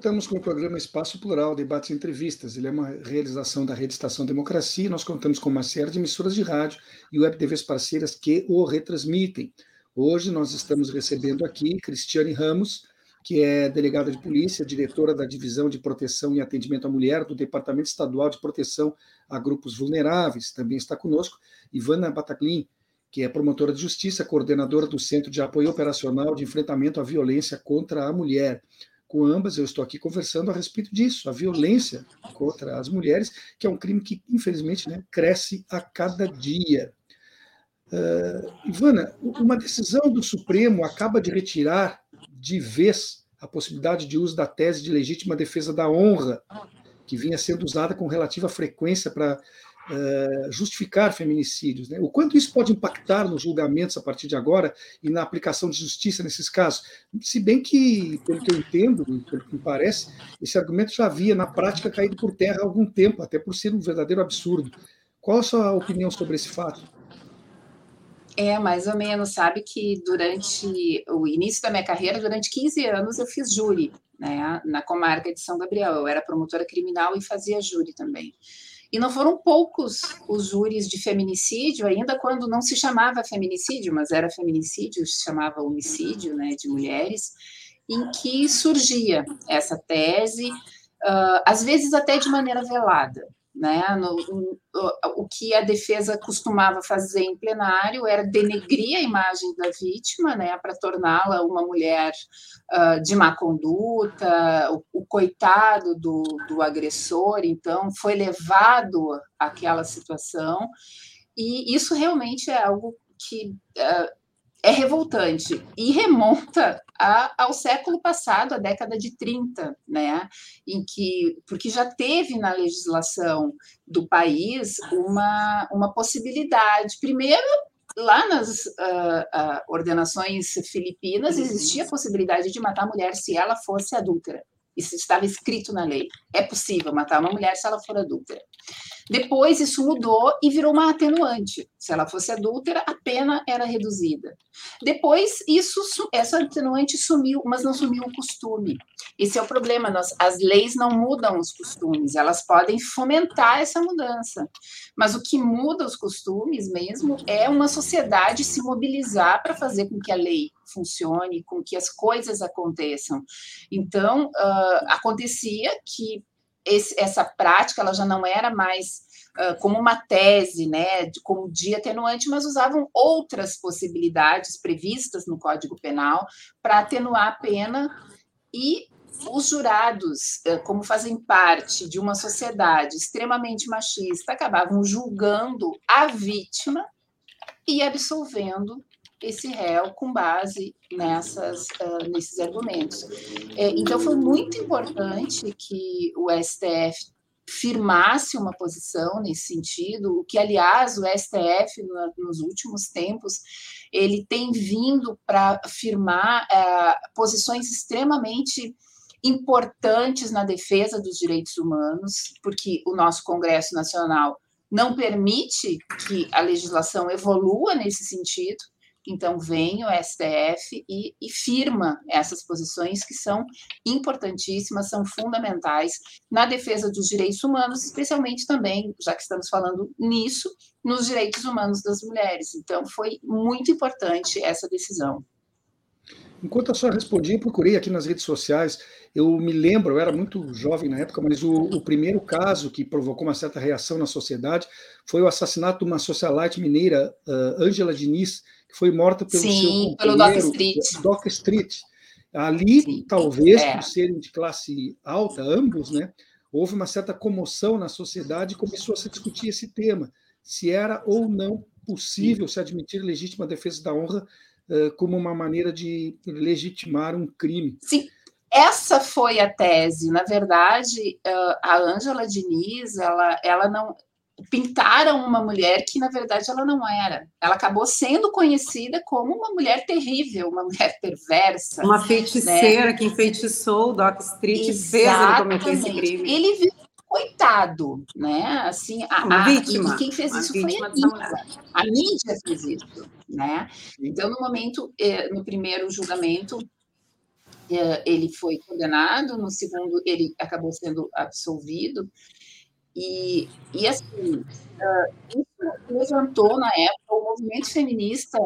Voltamos com o programa Espaço Plural, debates e entrevistas. Ele é uma realização da Rede Estação Democracia. Nós contamos com uma série de emissoras de rádio e web TVs parceiras que o retransmitem. Hoje nós estamos recebendo aqui Cristiane Ramos, que é delegada de polícia, diretora da Divisão de Proteção e Atendimento à Mulher do Departamento Estadual de Proteção a Grupos Vulneráveis. Também está conosco Ivana Bataglin, que é promotora de justiça, coordenadora do Centro de Apoio Operacional de Enfrentamento à Violência contra a Mulher com ambas, eu estou aqui conversando a respeito disso, a violência contra as mulheres, que é um crime que, infelizmente, né, cresce a cada dia. Uh, Ivana, uma decisão do Supremo acaba de retirar de vez a possibilidade de uso da tese de legítima defesa da honra, que vinha sendo usada com relativa frequência para justificar feminicídios. Né? O quanto isso pode impactar nos julgamentos a partir de agora e na aplicação de justiça nesses casos? Se bem que, pelo que eu entendo, pelo que me parece, esse argumento já havia, na prática, caído por terra há algum tempo, até por ser um verdadeiro absurdo. Qual a sua opinião sobre esse fato? É, mais ou menos, sabe que durante o início da minha carreira, durante 15 anos, eu fiz júri né, na comarca de São Gabriel. Eu era promotora criminal e fazia júri também. E não foram poucos os júris de feminicídio, ainda quando não se chamava feminicídio, mas era feminicídio, se chamava homicídio né, de mulheres, em que surgia essa tese, uh, às vezes até de maneira velada. Né? No, no, o que a defesa costumava fazer em plenário era denegrir a imagem da vítima, né, para torná-la uma mulher uh, de má conduta, o, o coitado do, do agressor, então foi levado àquela situação, e isso realmente é algo que uh, é revoltante e remonta a, ao século passado, a década de 30, né, em que, porque já teve na legislação do país uma, uma possibilidade, primeiro, lá nas uh, uh, ordenações filipinas existia a possibilidade de matar a mulher se ela fosse adúltera, isso estava escrito na lei, é possível matar uma mulher se ela for adúltera. Depois isso mudou e virou uma atenuante. Se ela fosse adúltera, a pena era reduzida. Depois isso essa atenuante sumiu, mas não sumiu o costume. Esse é o problema. Nós, as leis não mudam os costumes, elas podem fomentar essa mudança. Mas o que muda os costumes mesmo é uma sociedade se mobilizar para fazer com que a lei funcione, com que as coisas aconteçam. Então, uh, acontecia que esse, essa prática ela já não era mais uh, como uma tese, né, como dia atenuante, mas usavam outras possibilidades previstas no Código Penal para atenuar a pena e os jurados, como fazem parte de uma sociedade extremamente machista, acabavam julgando a vítima e absolvendo esse réu com base nessas, uh, nesses argumentos. É, então, foi muito importante que o STF firmasse uma posição nesse sentido, o que, aliás, o STF, no, nos últimos tempos, ele tem vindo para firmar uh, posições extremamente importantes na defesa dos direitos humanos, porque o nosso Congresso Nacional não permite que a legislação evolua nesse sentido, então, vem o STF e, e, firma essas posições que são importantíssimas, são fundamentais na defesa dos direitos humanos, especialmente também, já que estamos falando nisso, nos direitos humanos das mulheres. Então, foi muito importante essa decisão. Enquanto a senhora respondia, procurei aqui nas redes sociais. Eu me lembro, eu era muito jovem na época, mas o, o, primeiro caso que provocou uma certa reação na sociedade foi o assassinato de uma socialite mineira, Ângela uh, Diniz, foi morta pelo Sim, seu pelo Doc Street. Doc Street. Ali, Sim, talvez, é. por serem de classe alta, ambos, né? houve uma certa comoção na sociedade e começou a se discutir esse tema, se era ou não possível se admitir legítima defesa da honra uh, como uma maneira de legitimar um crime. Sim, essa foi a tese. Na verdade, uh, a Ângela Diniz, ela, ela não pintaram uma mulher que na verdade ela não era. Ela acabou sendo conhecida como uma mulher terrível, uma mulher perversa, uma feiticeira né? que enfeitiçou o Doc Street Exatamente. fez ele cometer esse crime. Ele viu coitado, né? Assim, a, uma vítima. E quem fez isso foi a mídia. A mídia fez isso, né? Então, no momento, eh, no primeiro julgamento, eh, ele foi condenado, no segundo, ele acabou sendo absolvido. E, e assim, isso levantou na época, o movimento feminista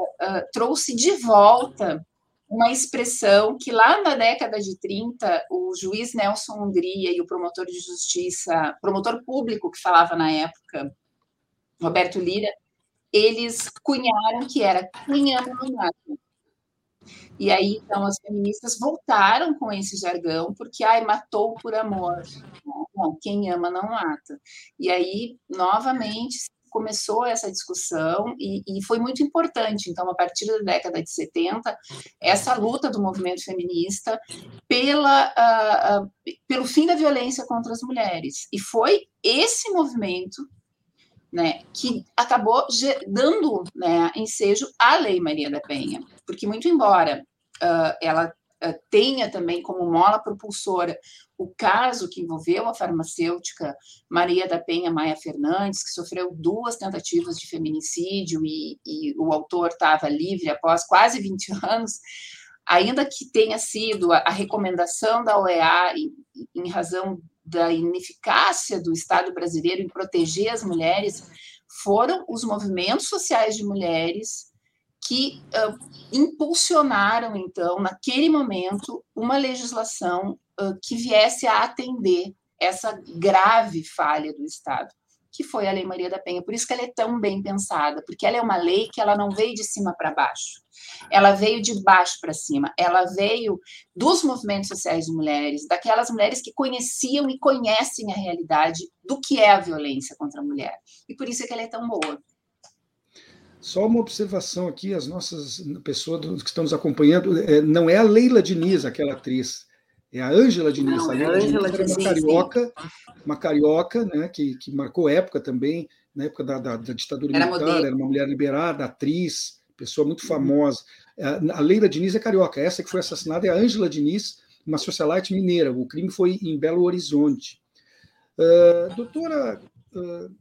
trouxe de volta uma expressão que lá na década de 30, o juiz Nelson Hungria e o promotor de justiça, promotor público que falava na época, Roberto Lira, eles cunharam que era cunhando no mato. E aí, então, as feministas voltaram com esse jargão, porque, ai, matou por amor. Não, quem ama não mata. E aí, novamente, começou essa discussão e, e, foi muito importante. Então, a partir da década de 70, essa luta do movimento feminista pela, uh, uh, pelo fim da violência contra as mulheres. E foi esse movimento né, que acabou dando né, ensejo à Lei Maria da Penha, porque muito embora uh, ela tenha também como mola propulsora o caso que envolveu a farmacêutica Maria da Penha Maia Fernandes, que sofreu duas tentativas de feminicídio e, e o autor estava livre após quase 20 anos, ainda que tenha sido a, a recomendação da OEA em, em razão da ineficácia do Estado brasileiro em proteger as mulheres, foram os movimentos sociais de mulheres que uh, impulsionaram, então, naquele momento, uma legislação uh, que viesse a atender essa grave falha do Estado, que foi a Lei Maria da Penha. Por isso que ela é tão bem pensada, porque ela é uma lei que ela não veio de cima para baixo, ela veio de baixo para cima, ela veio dos movimentos sociais de mulheres, daquelas mulheres que conheciam e conhecem a realidade do que é a violência contra a mulher. E por isso é que ela é tão boa. Só uma observação aqui, as nossas pessoas que estão nos acompanhando, é, não é a Leila Diniz, aquela atriz, é a Ângela Diniz. Não, a Leila é Diniz uma carioca, uma carioca, né, que, que marcou época também, na época da, da, da ditadura era militar, modelo. era uma mulher liberada, atriz, pessoa muito uhum. famosa. É, a Leila Diniz é carioca, essa que foi assassinada é a Ângela Diniz, uma socialite mineira. O crime foi em Belo Horizonte. Uh, doutora uh,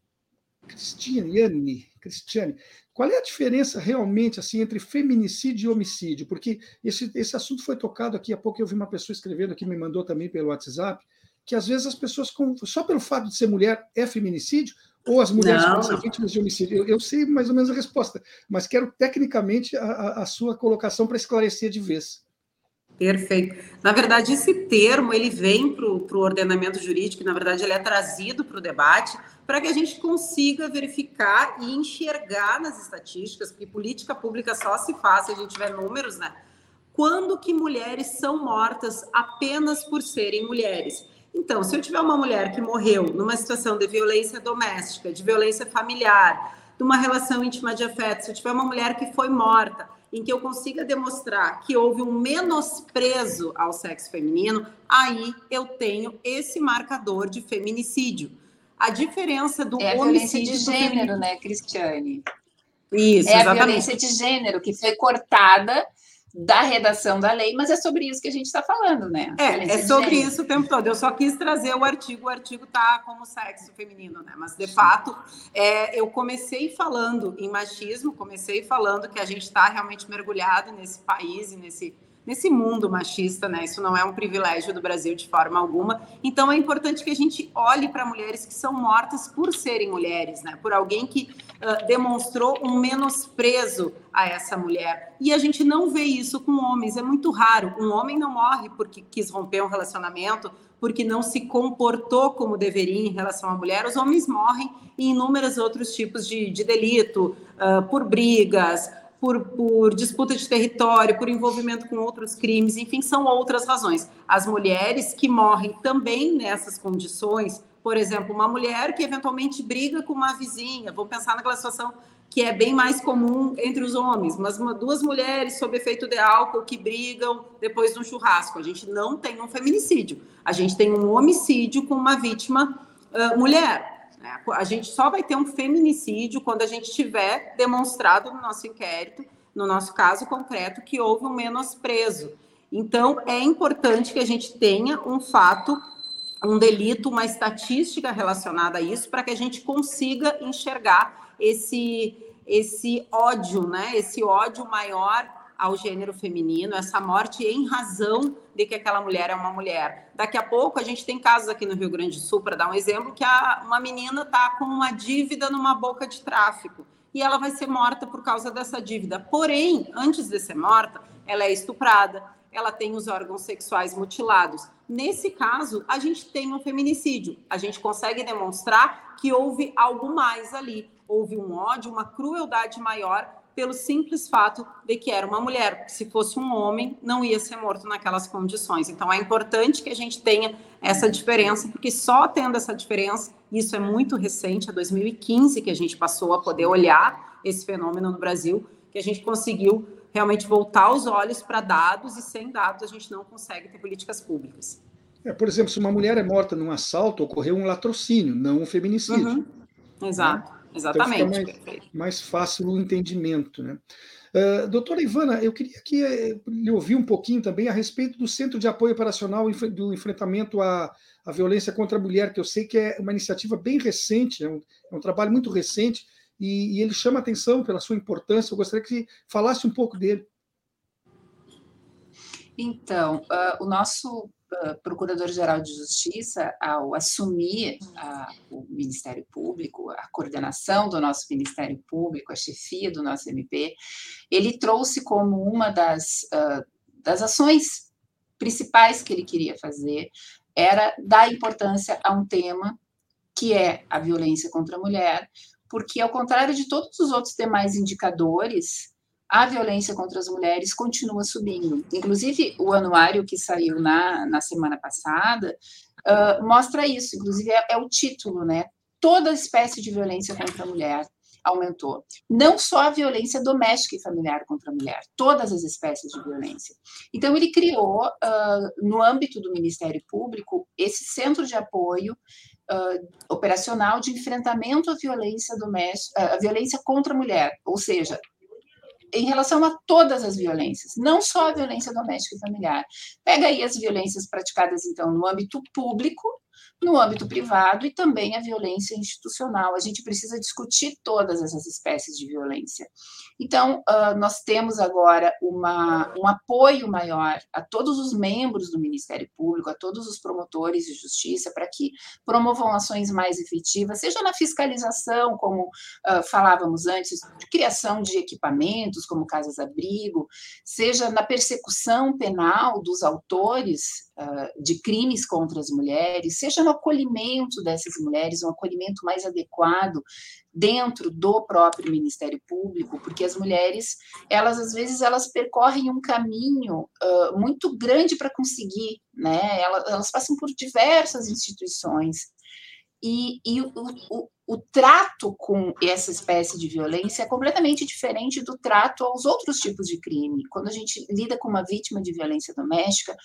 Cristiane, Cristiane, qual é a diferença realmente assim entre feminicídio e homicídio? Porque esse, esse assunto foi tocado aqui há pouco. Eu vi uma pessoa escrevendo aqui, me mandou também pelo WhatsApp, que às vezes as pessoas, só pelo fato de ser mulher, é feminicídio, ou as mulheres podem ser vítimas de homicídio? Eu, eu, sei mais ou menos a resposta, mas quero tecnicamente a, a sua colocação para esclarecer de vez. Perfeito. Na verdade, esse termo ele vem para o ordenamento jurídico, na verdade, ele é trazido para o debate para que a gente consiga verificar e enxergar nas estatísticas, porque política pública só se faz se a gente tiver números, né? Quando que mulheres são mortas apenas por serem mulheres? Então, se eu tiver uma mulher que morreu numa situação de violência doméstica, de violência familiar, de uma relação íntima de afeto, se eu tiver uma mulher que foi morta em que eu consiga demonstrar que houve um menosprezo ao sexo feminino, aí eu tenho esse marcador de feminicídio. A diferença do é a violência de gênero, né, Cristiane? Isso, é exatamente. a violência de gênero que foi cortada da redação da lei, mas é sobre isso que a gente está falando, né? É, é sobre isso o tempo todo. Eu só quis trazer o artigo, o artigo tá como sexo feminino, né? Mas de fato, é, eu comecei falando em machismo, comecei falando que a gente está realmente mergulhado nesse país e nesse nesse mundo machista, né? Isso não é um privilégio do Brasil de forma alguma. Então é importante que a gente olhe para mulheres que são mortas por serem mulheres, né? Por alguém que uh, demonstrou um menosprezo a essa mulher. E a gente não vê isso com homens, é muito raro. Um homem não morre porque quis romper um relacionamento, porque não se comportou como deveria em relação à mulher. Os homens morrem em inúmeros outros tipos de, de delito, uh, por brigas, por, por, disputa de território, por envolvimento com outros crimes, enfim, são outras razões. As mulheres que morrem também nessas condições, por exemplo, uma mulher que eventualmente briga com uma vizinha, vamos pensar naquela situação que é bem mais comum entre os homens, mas uma, duas mulheres sob efeito de álcool que brigam depois de um churrasco. A gente não tem um feminicídio, a gente tem um homicídio com uma vítima uh, mulher. Né? A gente só vai ter um feminicídio quando a gente tiver demonstrado no nosso inquérito, no nosso caso concreto, que houve um menosprezo. Então, é importante que a gente tenha um fato um delito, uma estatística relacionada a isso, para que a gente consiga enxergar esse, esse ódio, né? Esse ódio maior ao gênero feminino, essa morte em razão de que aquela mulher é uma mulher. Daqui a pouco a gente tem casos aqui no Rio Grande do Sul, para dar um exemplo, que a, uma menina está com uma dívida numa boca de tráfico e ela vai ser morta por causa dessa dívida. Porém, antes de ser morta, ela é estuprada, ela tem os órgãos sexuais mutilados. Nesse caso, a gente tem um feminicídio. A gente consegue demonstrar que houve algo mais ali. Houve um ódio, uma crueldade maior pelo simples fato de que era uma mulher. Se fosse um homem, não ia ser morto naquelas condições. Então, é importante que a gente tenha essa diferença, porque só tendo essa diferença, isso é muito recente, é 2015 que a gente passou a poder olhar esse fenômeno no Brasil, que a gente conseguiu realmente voltar os olhos para dados e sem dados a gente não consegue ter políticas públicas. É, por exemplo, se uma mulher é morta num assalto, ocorreu um latrocínio, não um feminicídio. Uhum. Exato? Exatamente. Então mais, mais, fácil o entendimento. Né? Uh, doutora Ivana, eu queria que uh, lhe ouvir um pouquinho também a respeito do Centro de Apoio Operacional do Enfrentamento à, à Violência contra a Mulher, que eu sei que é uma iniciativa bem recente, é um, é um trabalho muito recente, e, e ele chama atenção pela sua importância. Eu gostaria que falasse um pouco dele. Então, uh, o nosso Procurador-Geral de Justiça, ao assumir uh, o Ministério Público, a coordenação do nosso Ministério Público, a chefia do nosso MP, ele trouxe como uma das, das ações principais que ele queria fazer era dar importância a um tema que é a violência contra a mulher, porque, ao contrário de todos os outros demais indicadores, a violência contra as mulheres continua subindo. Inclusive, o anuário que saiu na, na semana passada uh, mostra isso, inclusive é, é, o título, né? Toda espécie de violência contra a mulher aumentou. Não só a violência doméstica e familiar contra a mulher, todas as espécies de violência. Então, ele criou, uh, no âmbito do Ministério Público, esse centro de apoio uh, operacional de enfrentamento à violência doméstica, à violência contra a mulher, ou seja, em relação a todas as violências, não só a violência doméstica e familiar. Pega aí as violências praticadas, então, no âmbito público, no âmbito privado e também a violência institucional. A gente precisa discutir todas essas espécies de violência. Então, uh, nós temos agora uma, um apoio maior a todos os membros do Ministério Público, a todos os promotores de justiça, para que promovam ações mais efetivas, seja na fiscalização, como uh, falávamos antes, criação de equipamentos, como casas-abrigo, seja na persecução penal dos autores de crimes contra as mulheres, seja no acolhimento dessas mulheres, um acolhimento mais adequado dentro do próprio Ministério Público, porque as mulheres, elas às vezes elas percorrem um caminho uh, muito grande para conseguir, né? Elas, elas, passam por diversas instituições e, e o, o, o, trato com essa espécie de violência é completamente diferente do trato aos outros tipos de crime. Quando a gente lida com uma vítima de violência doméstica,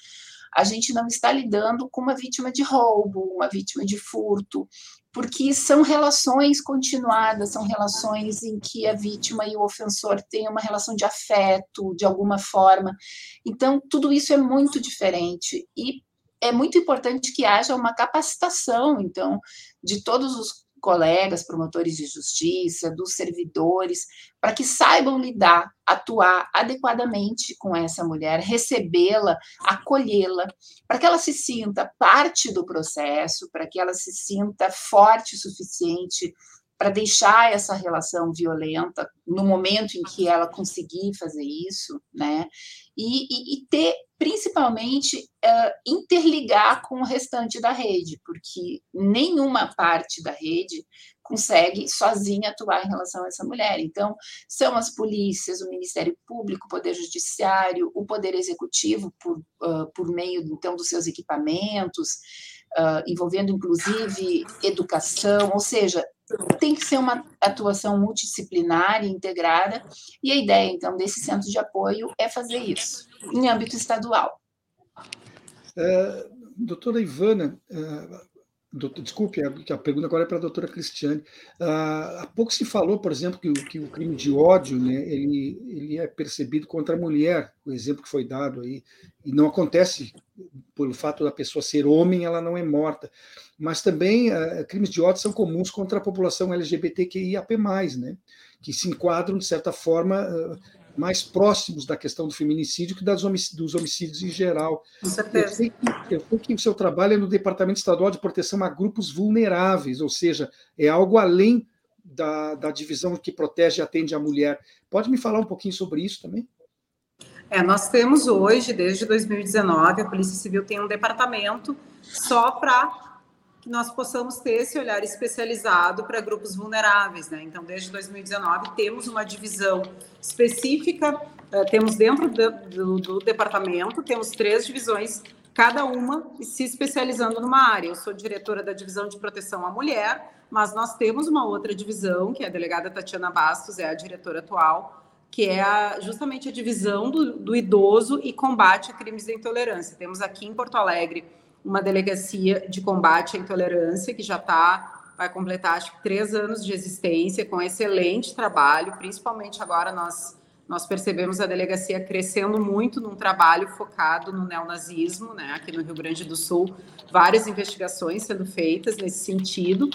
a gente não está lidando com uma vítima de roubo, uma vítima de furto, porque são relações continuadas, são relações em que a vítima e o ofensor têm uma relação de afeto, de alguma forma. Então, tudo isso é muito diferente e é muito importante que haja uma capacitação, então, de todos os colegas, promotores de justiça, dos servidores, para que saibam lidar, atuar adequadamente com essa mulher, recebê-la, acolhê-la, para que ela se sinta parte do processo, para que ela se sinta forte o suficiente para deixar essa relação violenta no momento em que ela conseguir fazer isso, né? E, e, e ter principalmente uh, interligar com o restante da rede, porque nenhuma parte da rede consegue sozinha atuar em relação a essa mulher. Então, são as polícias, o Ministério Público, o Poder Judiciário, o Poder Executivo, por, uh, por meio, então, dos seus equipamentos, uh, envolvendo, inclusive, educação, ou seja, tem que ser uma atuação multidisciplinar e integrada, e a ideia, então, desse centro de apoio é fazer isso, em âmbito estadual. Uh, doutora Ivana, uh, Doutor, desculpe, a, a, pergunta agora é para a doutora Cristiane. Ah, há pouco se falou, por exemplo, que o, que o, crime de ódio né, ele, ele é percebido contra a mulher, o exemplo que foi dado aí, e não acontece pelo fato da pessoa ser homem, ela não é morta. Mas também ah, crimes de ódio são comuns contra a população LGBTQIAP+, né, que se enquadram, de certa forma, ah, mais próximos da questão do feminicídio que das homic dos homicídios em geral. Com certeza. Eu sei, que, eu sei que o seu trabalho é no Departamento Estadual de Proteção a Grupos Vulneráveis, ou seja, é algo além da, da divisão que protege e atende a mulher. Pode me falar um pouquinho sobre isso também? É, nós temos hoje, desde 2019, a Polícia Civil tem um departamento só para que nós possamos ter esse olhar especializado para grupos vulneráveis. Né? Então, desde 2019, temos uma divisão específica, uh, temos dentro do, do, do, departamento, temos três divisões, cada uma se especializando numa área. Eu sou diretora da divisão de proteção à mulher, mas nós temos uma outra divisão, que é a delegada Tatiana Bastos, é a diretora atual, que é a, justamente a divisão do, do idoso e combate a crimes de intolerância. Temos aqui em Porto Alegre uma delegacia de combate à intolerância, que já está, vai completar, acho que três anos de existência, com excelente trabalho, principalmente agora nós, nós percebemos a delegacia crescendo muito num trabalho focado no neonazismo, né, aqui no Rio Grande do Sul, várias investigações sendo feitas nesse sentido,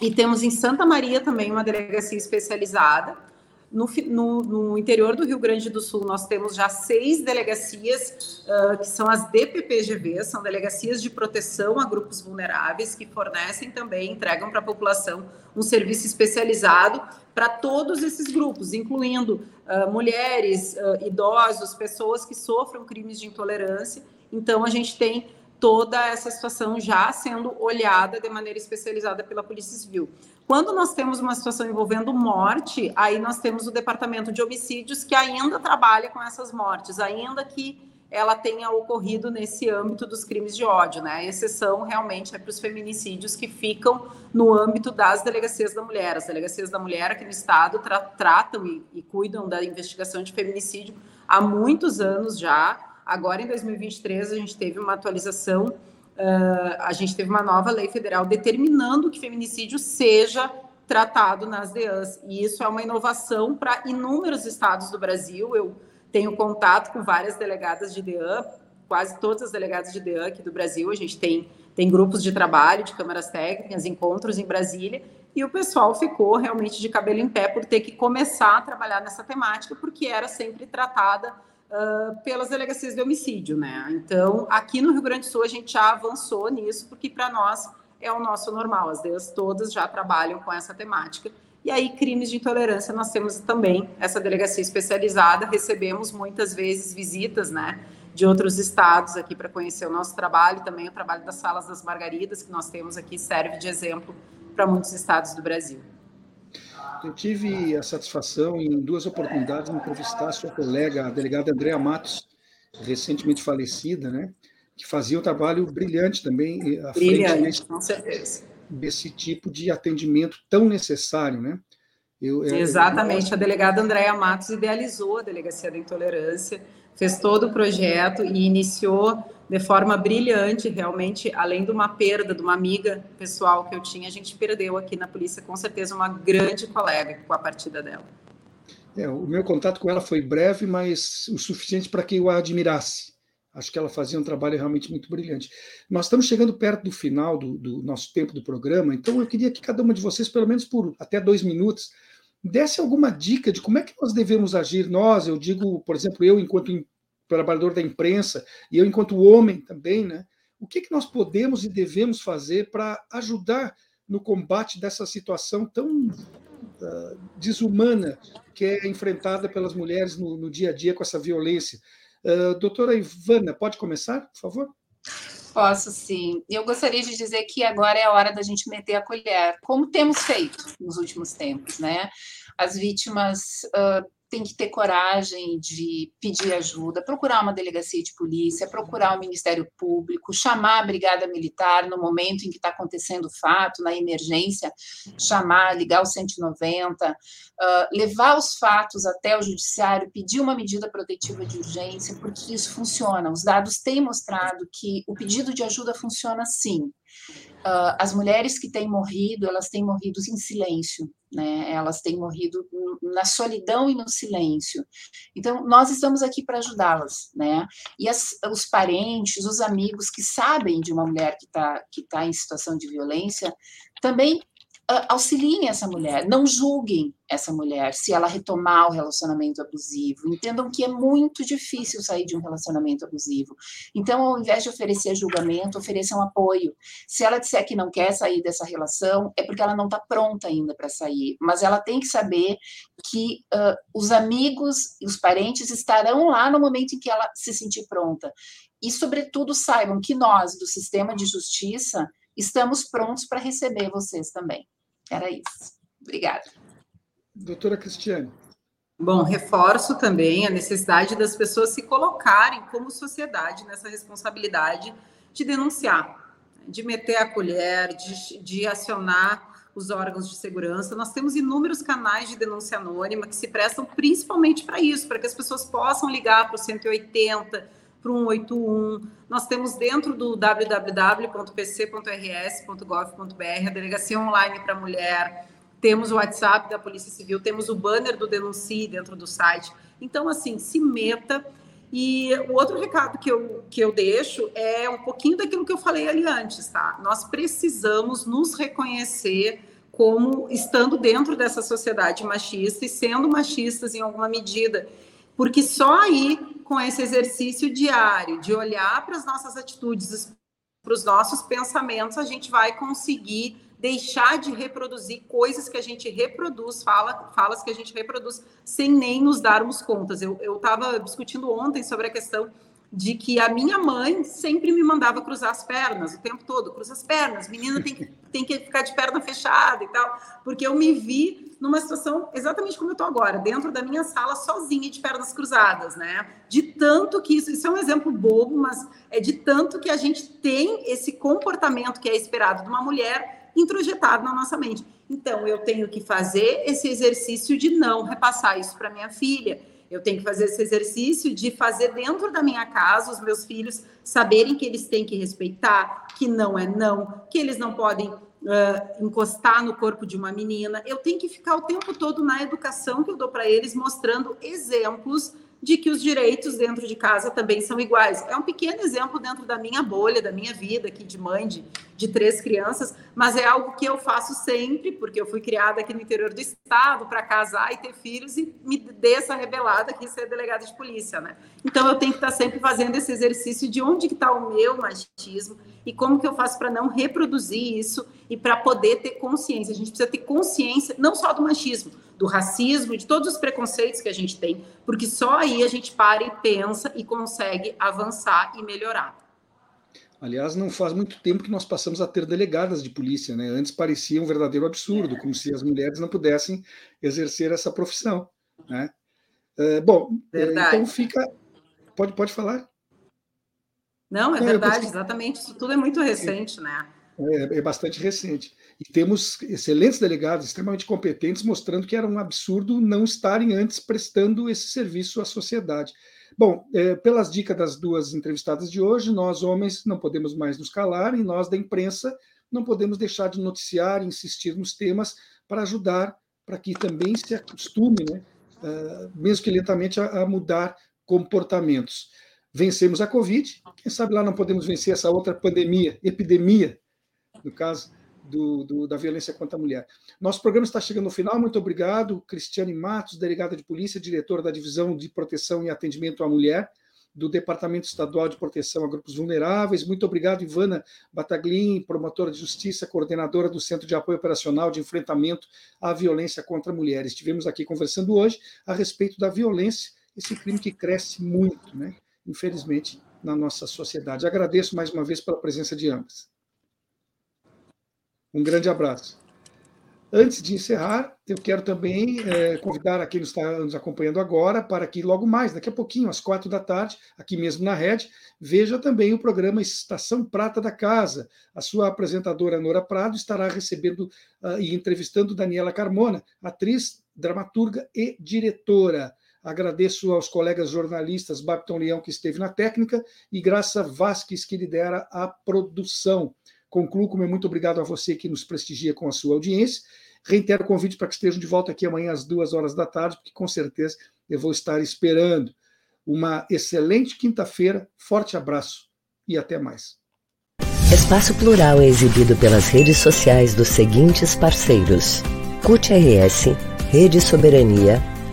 e temos em Santa Maria também uma delegacia especializada, no, no, no, interior do Rio Grande do Sul, nós temos já seis delegacias, uh, que são as DPPGV, são delegacias de proteção a grupos vulneráveis, que fornecem também, entregam para a população um serviço especializado para todos esses grupos, incluindo uh, mulheres, uh, idosos, pessoas que sofram crimes de intolerância. Então, a gente tem toda essa situação já sendo olhada de maneira especializada pela Polícia Civil. Quando nós temos uma situação envolvendo morte, aí nós temos o Departamento de Homicídios que ainda trabalha com essas mortes, ainda que ela tenha ocorrido nesse âmbito dos crimes de ódio, né? A exceção realmente é para os feminicídios que ficam no âmbito das delegacias da mulher. As delegacias da mulher aqui no estado tra tratam e, e cuidam da investigação de feminicídio há muitos anos já. Agora, em 2023, a gente teve uma atualização uh, a gente teve uma nova lei federal determinando que feminicídio seja tratado nas DEANs. E isso é uma inovação para inúmeros estados do Brasil. Eu tenho contato com várias delegadas de DEAN, quase todas as delegadas de DEAN aqui do Brasil. A gente tem, tem grupos de trabalho, de câmaras técnicas, encontros em Brasília. E o pessoal ficou realmente de cabelo em pé por ter que começar a trabalhar nessa temática, porque era sempre tratada uh, pelas delegacias de homicídio, né? Então, aqui no Rio Grande do Sul, a gente já avançou nisso, porque para nós é o nosso normal, as DEAs todas já trabalham com essa temática. E aí, crimes de intolerância, nós temos também essa delegacia especializada, recebemos muitas vezes visitas, né? de outros estados aqui para conhecer o nosso trabalho, também o trabalho das Salas das Margaridas, que nós temos aqui, serve de exemplo para muitos estados do Brasil. Eu tive a satisfação, em duas oportunidades, de entrevistar a sua colega, a delegada Andréa Matos, recentemente falecida, né? que fazia um trabalho brilhante também à brilhante, frente com certeza. desse tipo de atendimento tão necessário. Né? Eu, Exatamente, eu... a delegada Andréa Matos idealizou a Delegacia da Intolerância, fez todo o projeto e iniciou de forma brilhante, realmente, além de uma perda de uma amiga pessoal que eu tinha, a gente perdeu aqui na polícia, com certeza, uma grande colega com a partida dela. É, o meu contato com ela foi breve, mas o suficiente para que eu a admirasse. Acho que ela fazia um trabalho realmente muito brilhante. Nós estamos chegando perto do final do, do nosso tempo do programa, então eu queria que cada uma de vocês, pelo menos por até dois minutos, desse alguma dica de como é que nós devemos agir, nós, eu digo, por exemplo, eu, enquanto trabalhador da imprensa, e eu, enquanto homem também, né? O que, que nós podemos e devemos fazer para ajudar no combate dessa situação tão uh, desumana que é enfrentada pelas mulheres no, no, dia a dia com essa violência? Uh, doutora Ivana, pode começar, por favor? Posso sim. Eu gostaria de dizer que agora é a hora da gente meter a colher, como temos feito nos últimos tempos, né? As vítimas uh, tem que ter coragem de pedir ajuda, procurar uma delegacia de polícia, procurar o Ministério Público, chamar a Brigada Militar no momento em que está acontecendo o fato, na emergência, chamar, ligar o 190, uh, levar os fatos até o Judiciário, pedir uma medida protetiva de urgência, porque isso funciona. Os dados têm mostrado que o pedido de ajuda funciona sim. Uh, as mulheres que têm morrido, elas têm morrido em silêncio, né? Elas têm morrido na solidão e no silêncio. Então, nós estamos aqui para ajudá-las, né? E as, os parentes, os amigos que sabem de uma mulher que está que tá em situação de violência, também auxiliem essa mulher, não julguem essa mulher se ela retomar o relacionamento abusivo. Entendam que é muito difícil sair de um relacionamento abusivo. Então, ao invés de oferecer julgamento, ofereçam apoio. Se ela disser que não quer sair dessa relação, é porque ela não está pronta ainda para sair. Mas ela tem que saber que uh, os amigos e os parentes estarão lá no momento em que ela se sentir pronta. E, sobretudo, saibam que nós, do sistema de justiça, estamos prontos para receber vocês também. Era isso. Obrigada. Doutora Cristiane. Bom, reforço também a necessidade das pessoas se colocarem como sociedade nessa responsabilidade de denunciar, de meter a colher, de, de acionar os órgãos de segurança. Nós temos inúmeros canais de denúncia anônima que se prestam principalmente para isso, para que as pessoas possam ligar para o 180, para o 181. Nós temos dentro do www.pc.rs.gov.br a delegacia online para mulher, temos o WhatsApp da Polícia Civil, temos o banner do Denuncie dentro do site. Então, assim, se meta. E o outro recado que eu, que eu deixo é um pouquinho daquilo que eu falei ali antes, tá? Nós precisamos nos reconhecer como estando dentro dessa sociedade machista e sendo machistas em alguma medida, porque só aí com esse exercício diário de olhar para as nossas atitudes, para os nossos pensamentos, a gente vai conseguir deixar de reproduzir coisas que a gente reproduz, fala, falas que a gente reproduz, sem nem nos darmos contas. Eu estava discutindo ontem sobre a questão de que a minha mãe sempre me mandava cruzar as pernas o tempo todo, cruza as pernas, menina tem que, tem que ficar de perna fechada e tal, porque eu me vi numa situação exatamente como eu estou agora, dentro da minha sala, sozinha, de pernas cruzadas, né? De tanto que isso, isso é um exemplo bobo, mas é de tanto que a gente tem esse comportamento que é esperado de uma mulher introjetado na nossa mente. Então, eu tenho que fazer esse exercício de não repassar isso para minha filha. Eu tenho que fazer esse exercício de fazer dentro da minha casa os meus filhos saberem que eles têm que respeitar, que não é não, que eles não podem uh, encostar no corpo de uma menina. Eu tenho que ficar o tempo todo na educação que eu dou para eles, mostrando exemplos de que os direitos dentro de casa também são iguais. É um pequeno exemplo dentro da minha bolha, da minha vida aqui de mãe de, de três crianças, mas é algo que eu faço sempre, porque eu fui criada aqui no interior do estado para casar e ter filhos e me dei essa rebelada aqui ser delegada de polícia, né? Então eu tenho que estar sempre fazendo esse exercício de onde que está o meu machismo e como que eu faço para não reproduzir isso e para poder ter consciência. A gente precisa ter consciência não só do machismo, do racismo, de todos os preconceitos que a gente tem, porque só aí a gente para e pensa e consegue avançar e melhorar. Aliás, não faz muito tempo que nós passamos a ter delegadas de polícia, né? Antes parecia um verdadeiro absurdo, como se as mulheres não pudessem exercer essa profissão, né? É, bom, é, verdade. então fica. Pode, pode falar? Não, é não, verdade, exatamente. Isso tudo é muito recente, né? É, é, bastante recente. E temos excelentes delegados, extremamente competentes, mostrando que era um absurdo não estarem antes prestando esse serviço à sociedade. Bom, é, pelas dicas das duas entrevistadas de hoje, nós homens não podemos mais nos calar e nós da imprensa não podemos deixar de noticiar, insistir nos temas para ajudar para que também se acostume, né, uh, mesmo que lentamente, a, a mudar comportamentos. Vencemos a Covid, quem sabe lá não podemos vencer essa outra pandemia, epidemia, no caso do, do, da violência contra a mulher. Nosso programa está chegando ao final. Muito obrigado, Cristiane Matos, delegada de polícia, diretora da Divisão de Proteção e Atendimento à Mulher do Departamento Estadual de Proteção a Grupos Vulneráveis. Muito obrigado, Ivana Bataglin, promotora de justiça, coordenadora do Centro de Apoio Operacional de Enfrentamento à Violência contra a Mulher. Estivemos aqui conversando hoje a respeito da violência, esse crime que cresce muito, né? Infelizmente, na nossa sociedade. Agradeço mais uma vez pela presença de ambas. Um grande abraço. Antes de encerrar, eu quero também é, convidar a quem está nos acompanhando agora para que logo mais, daqui a pouquinho, às quatro da tarde, aqui mesmo na Rede, veja também o programa Estação Prata da Casa. A sua apresentadora Nora Prado estará recebendo uh, e entrevistando Daniela Carmona, atriz, dramaturga e diretora. Agradeço aos colegas jornalistas Babton Leão, que esteve na técnica, e Graça Vasques, que lidera a produção. Concluo com meu muito obrigado a você que nos prestigia com a sua audiência. Reitero o convite para que estejam de volta aqui amanhã às duas horas da tarde, porque com certeza eu vou estar esperando. Uma excelente quinta-feira, forte abraço e até mais. Espaço Plural é exibido pelas redes sociais dos seguintes parceiros: CUT RS, Rede Soberania,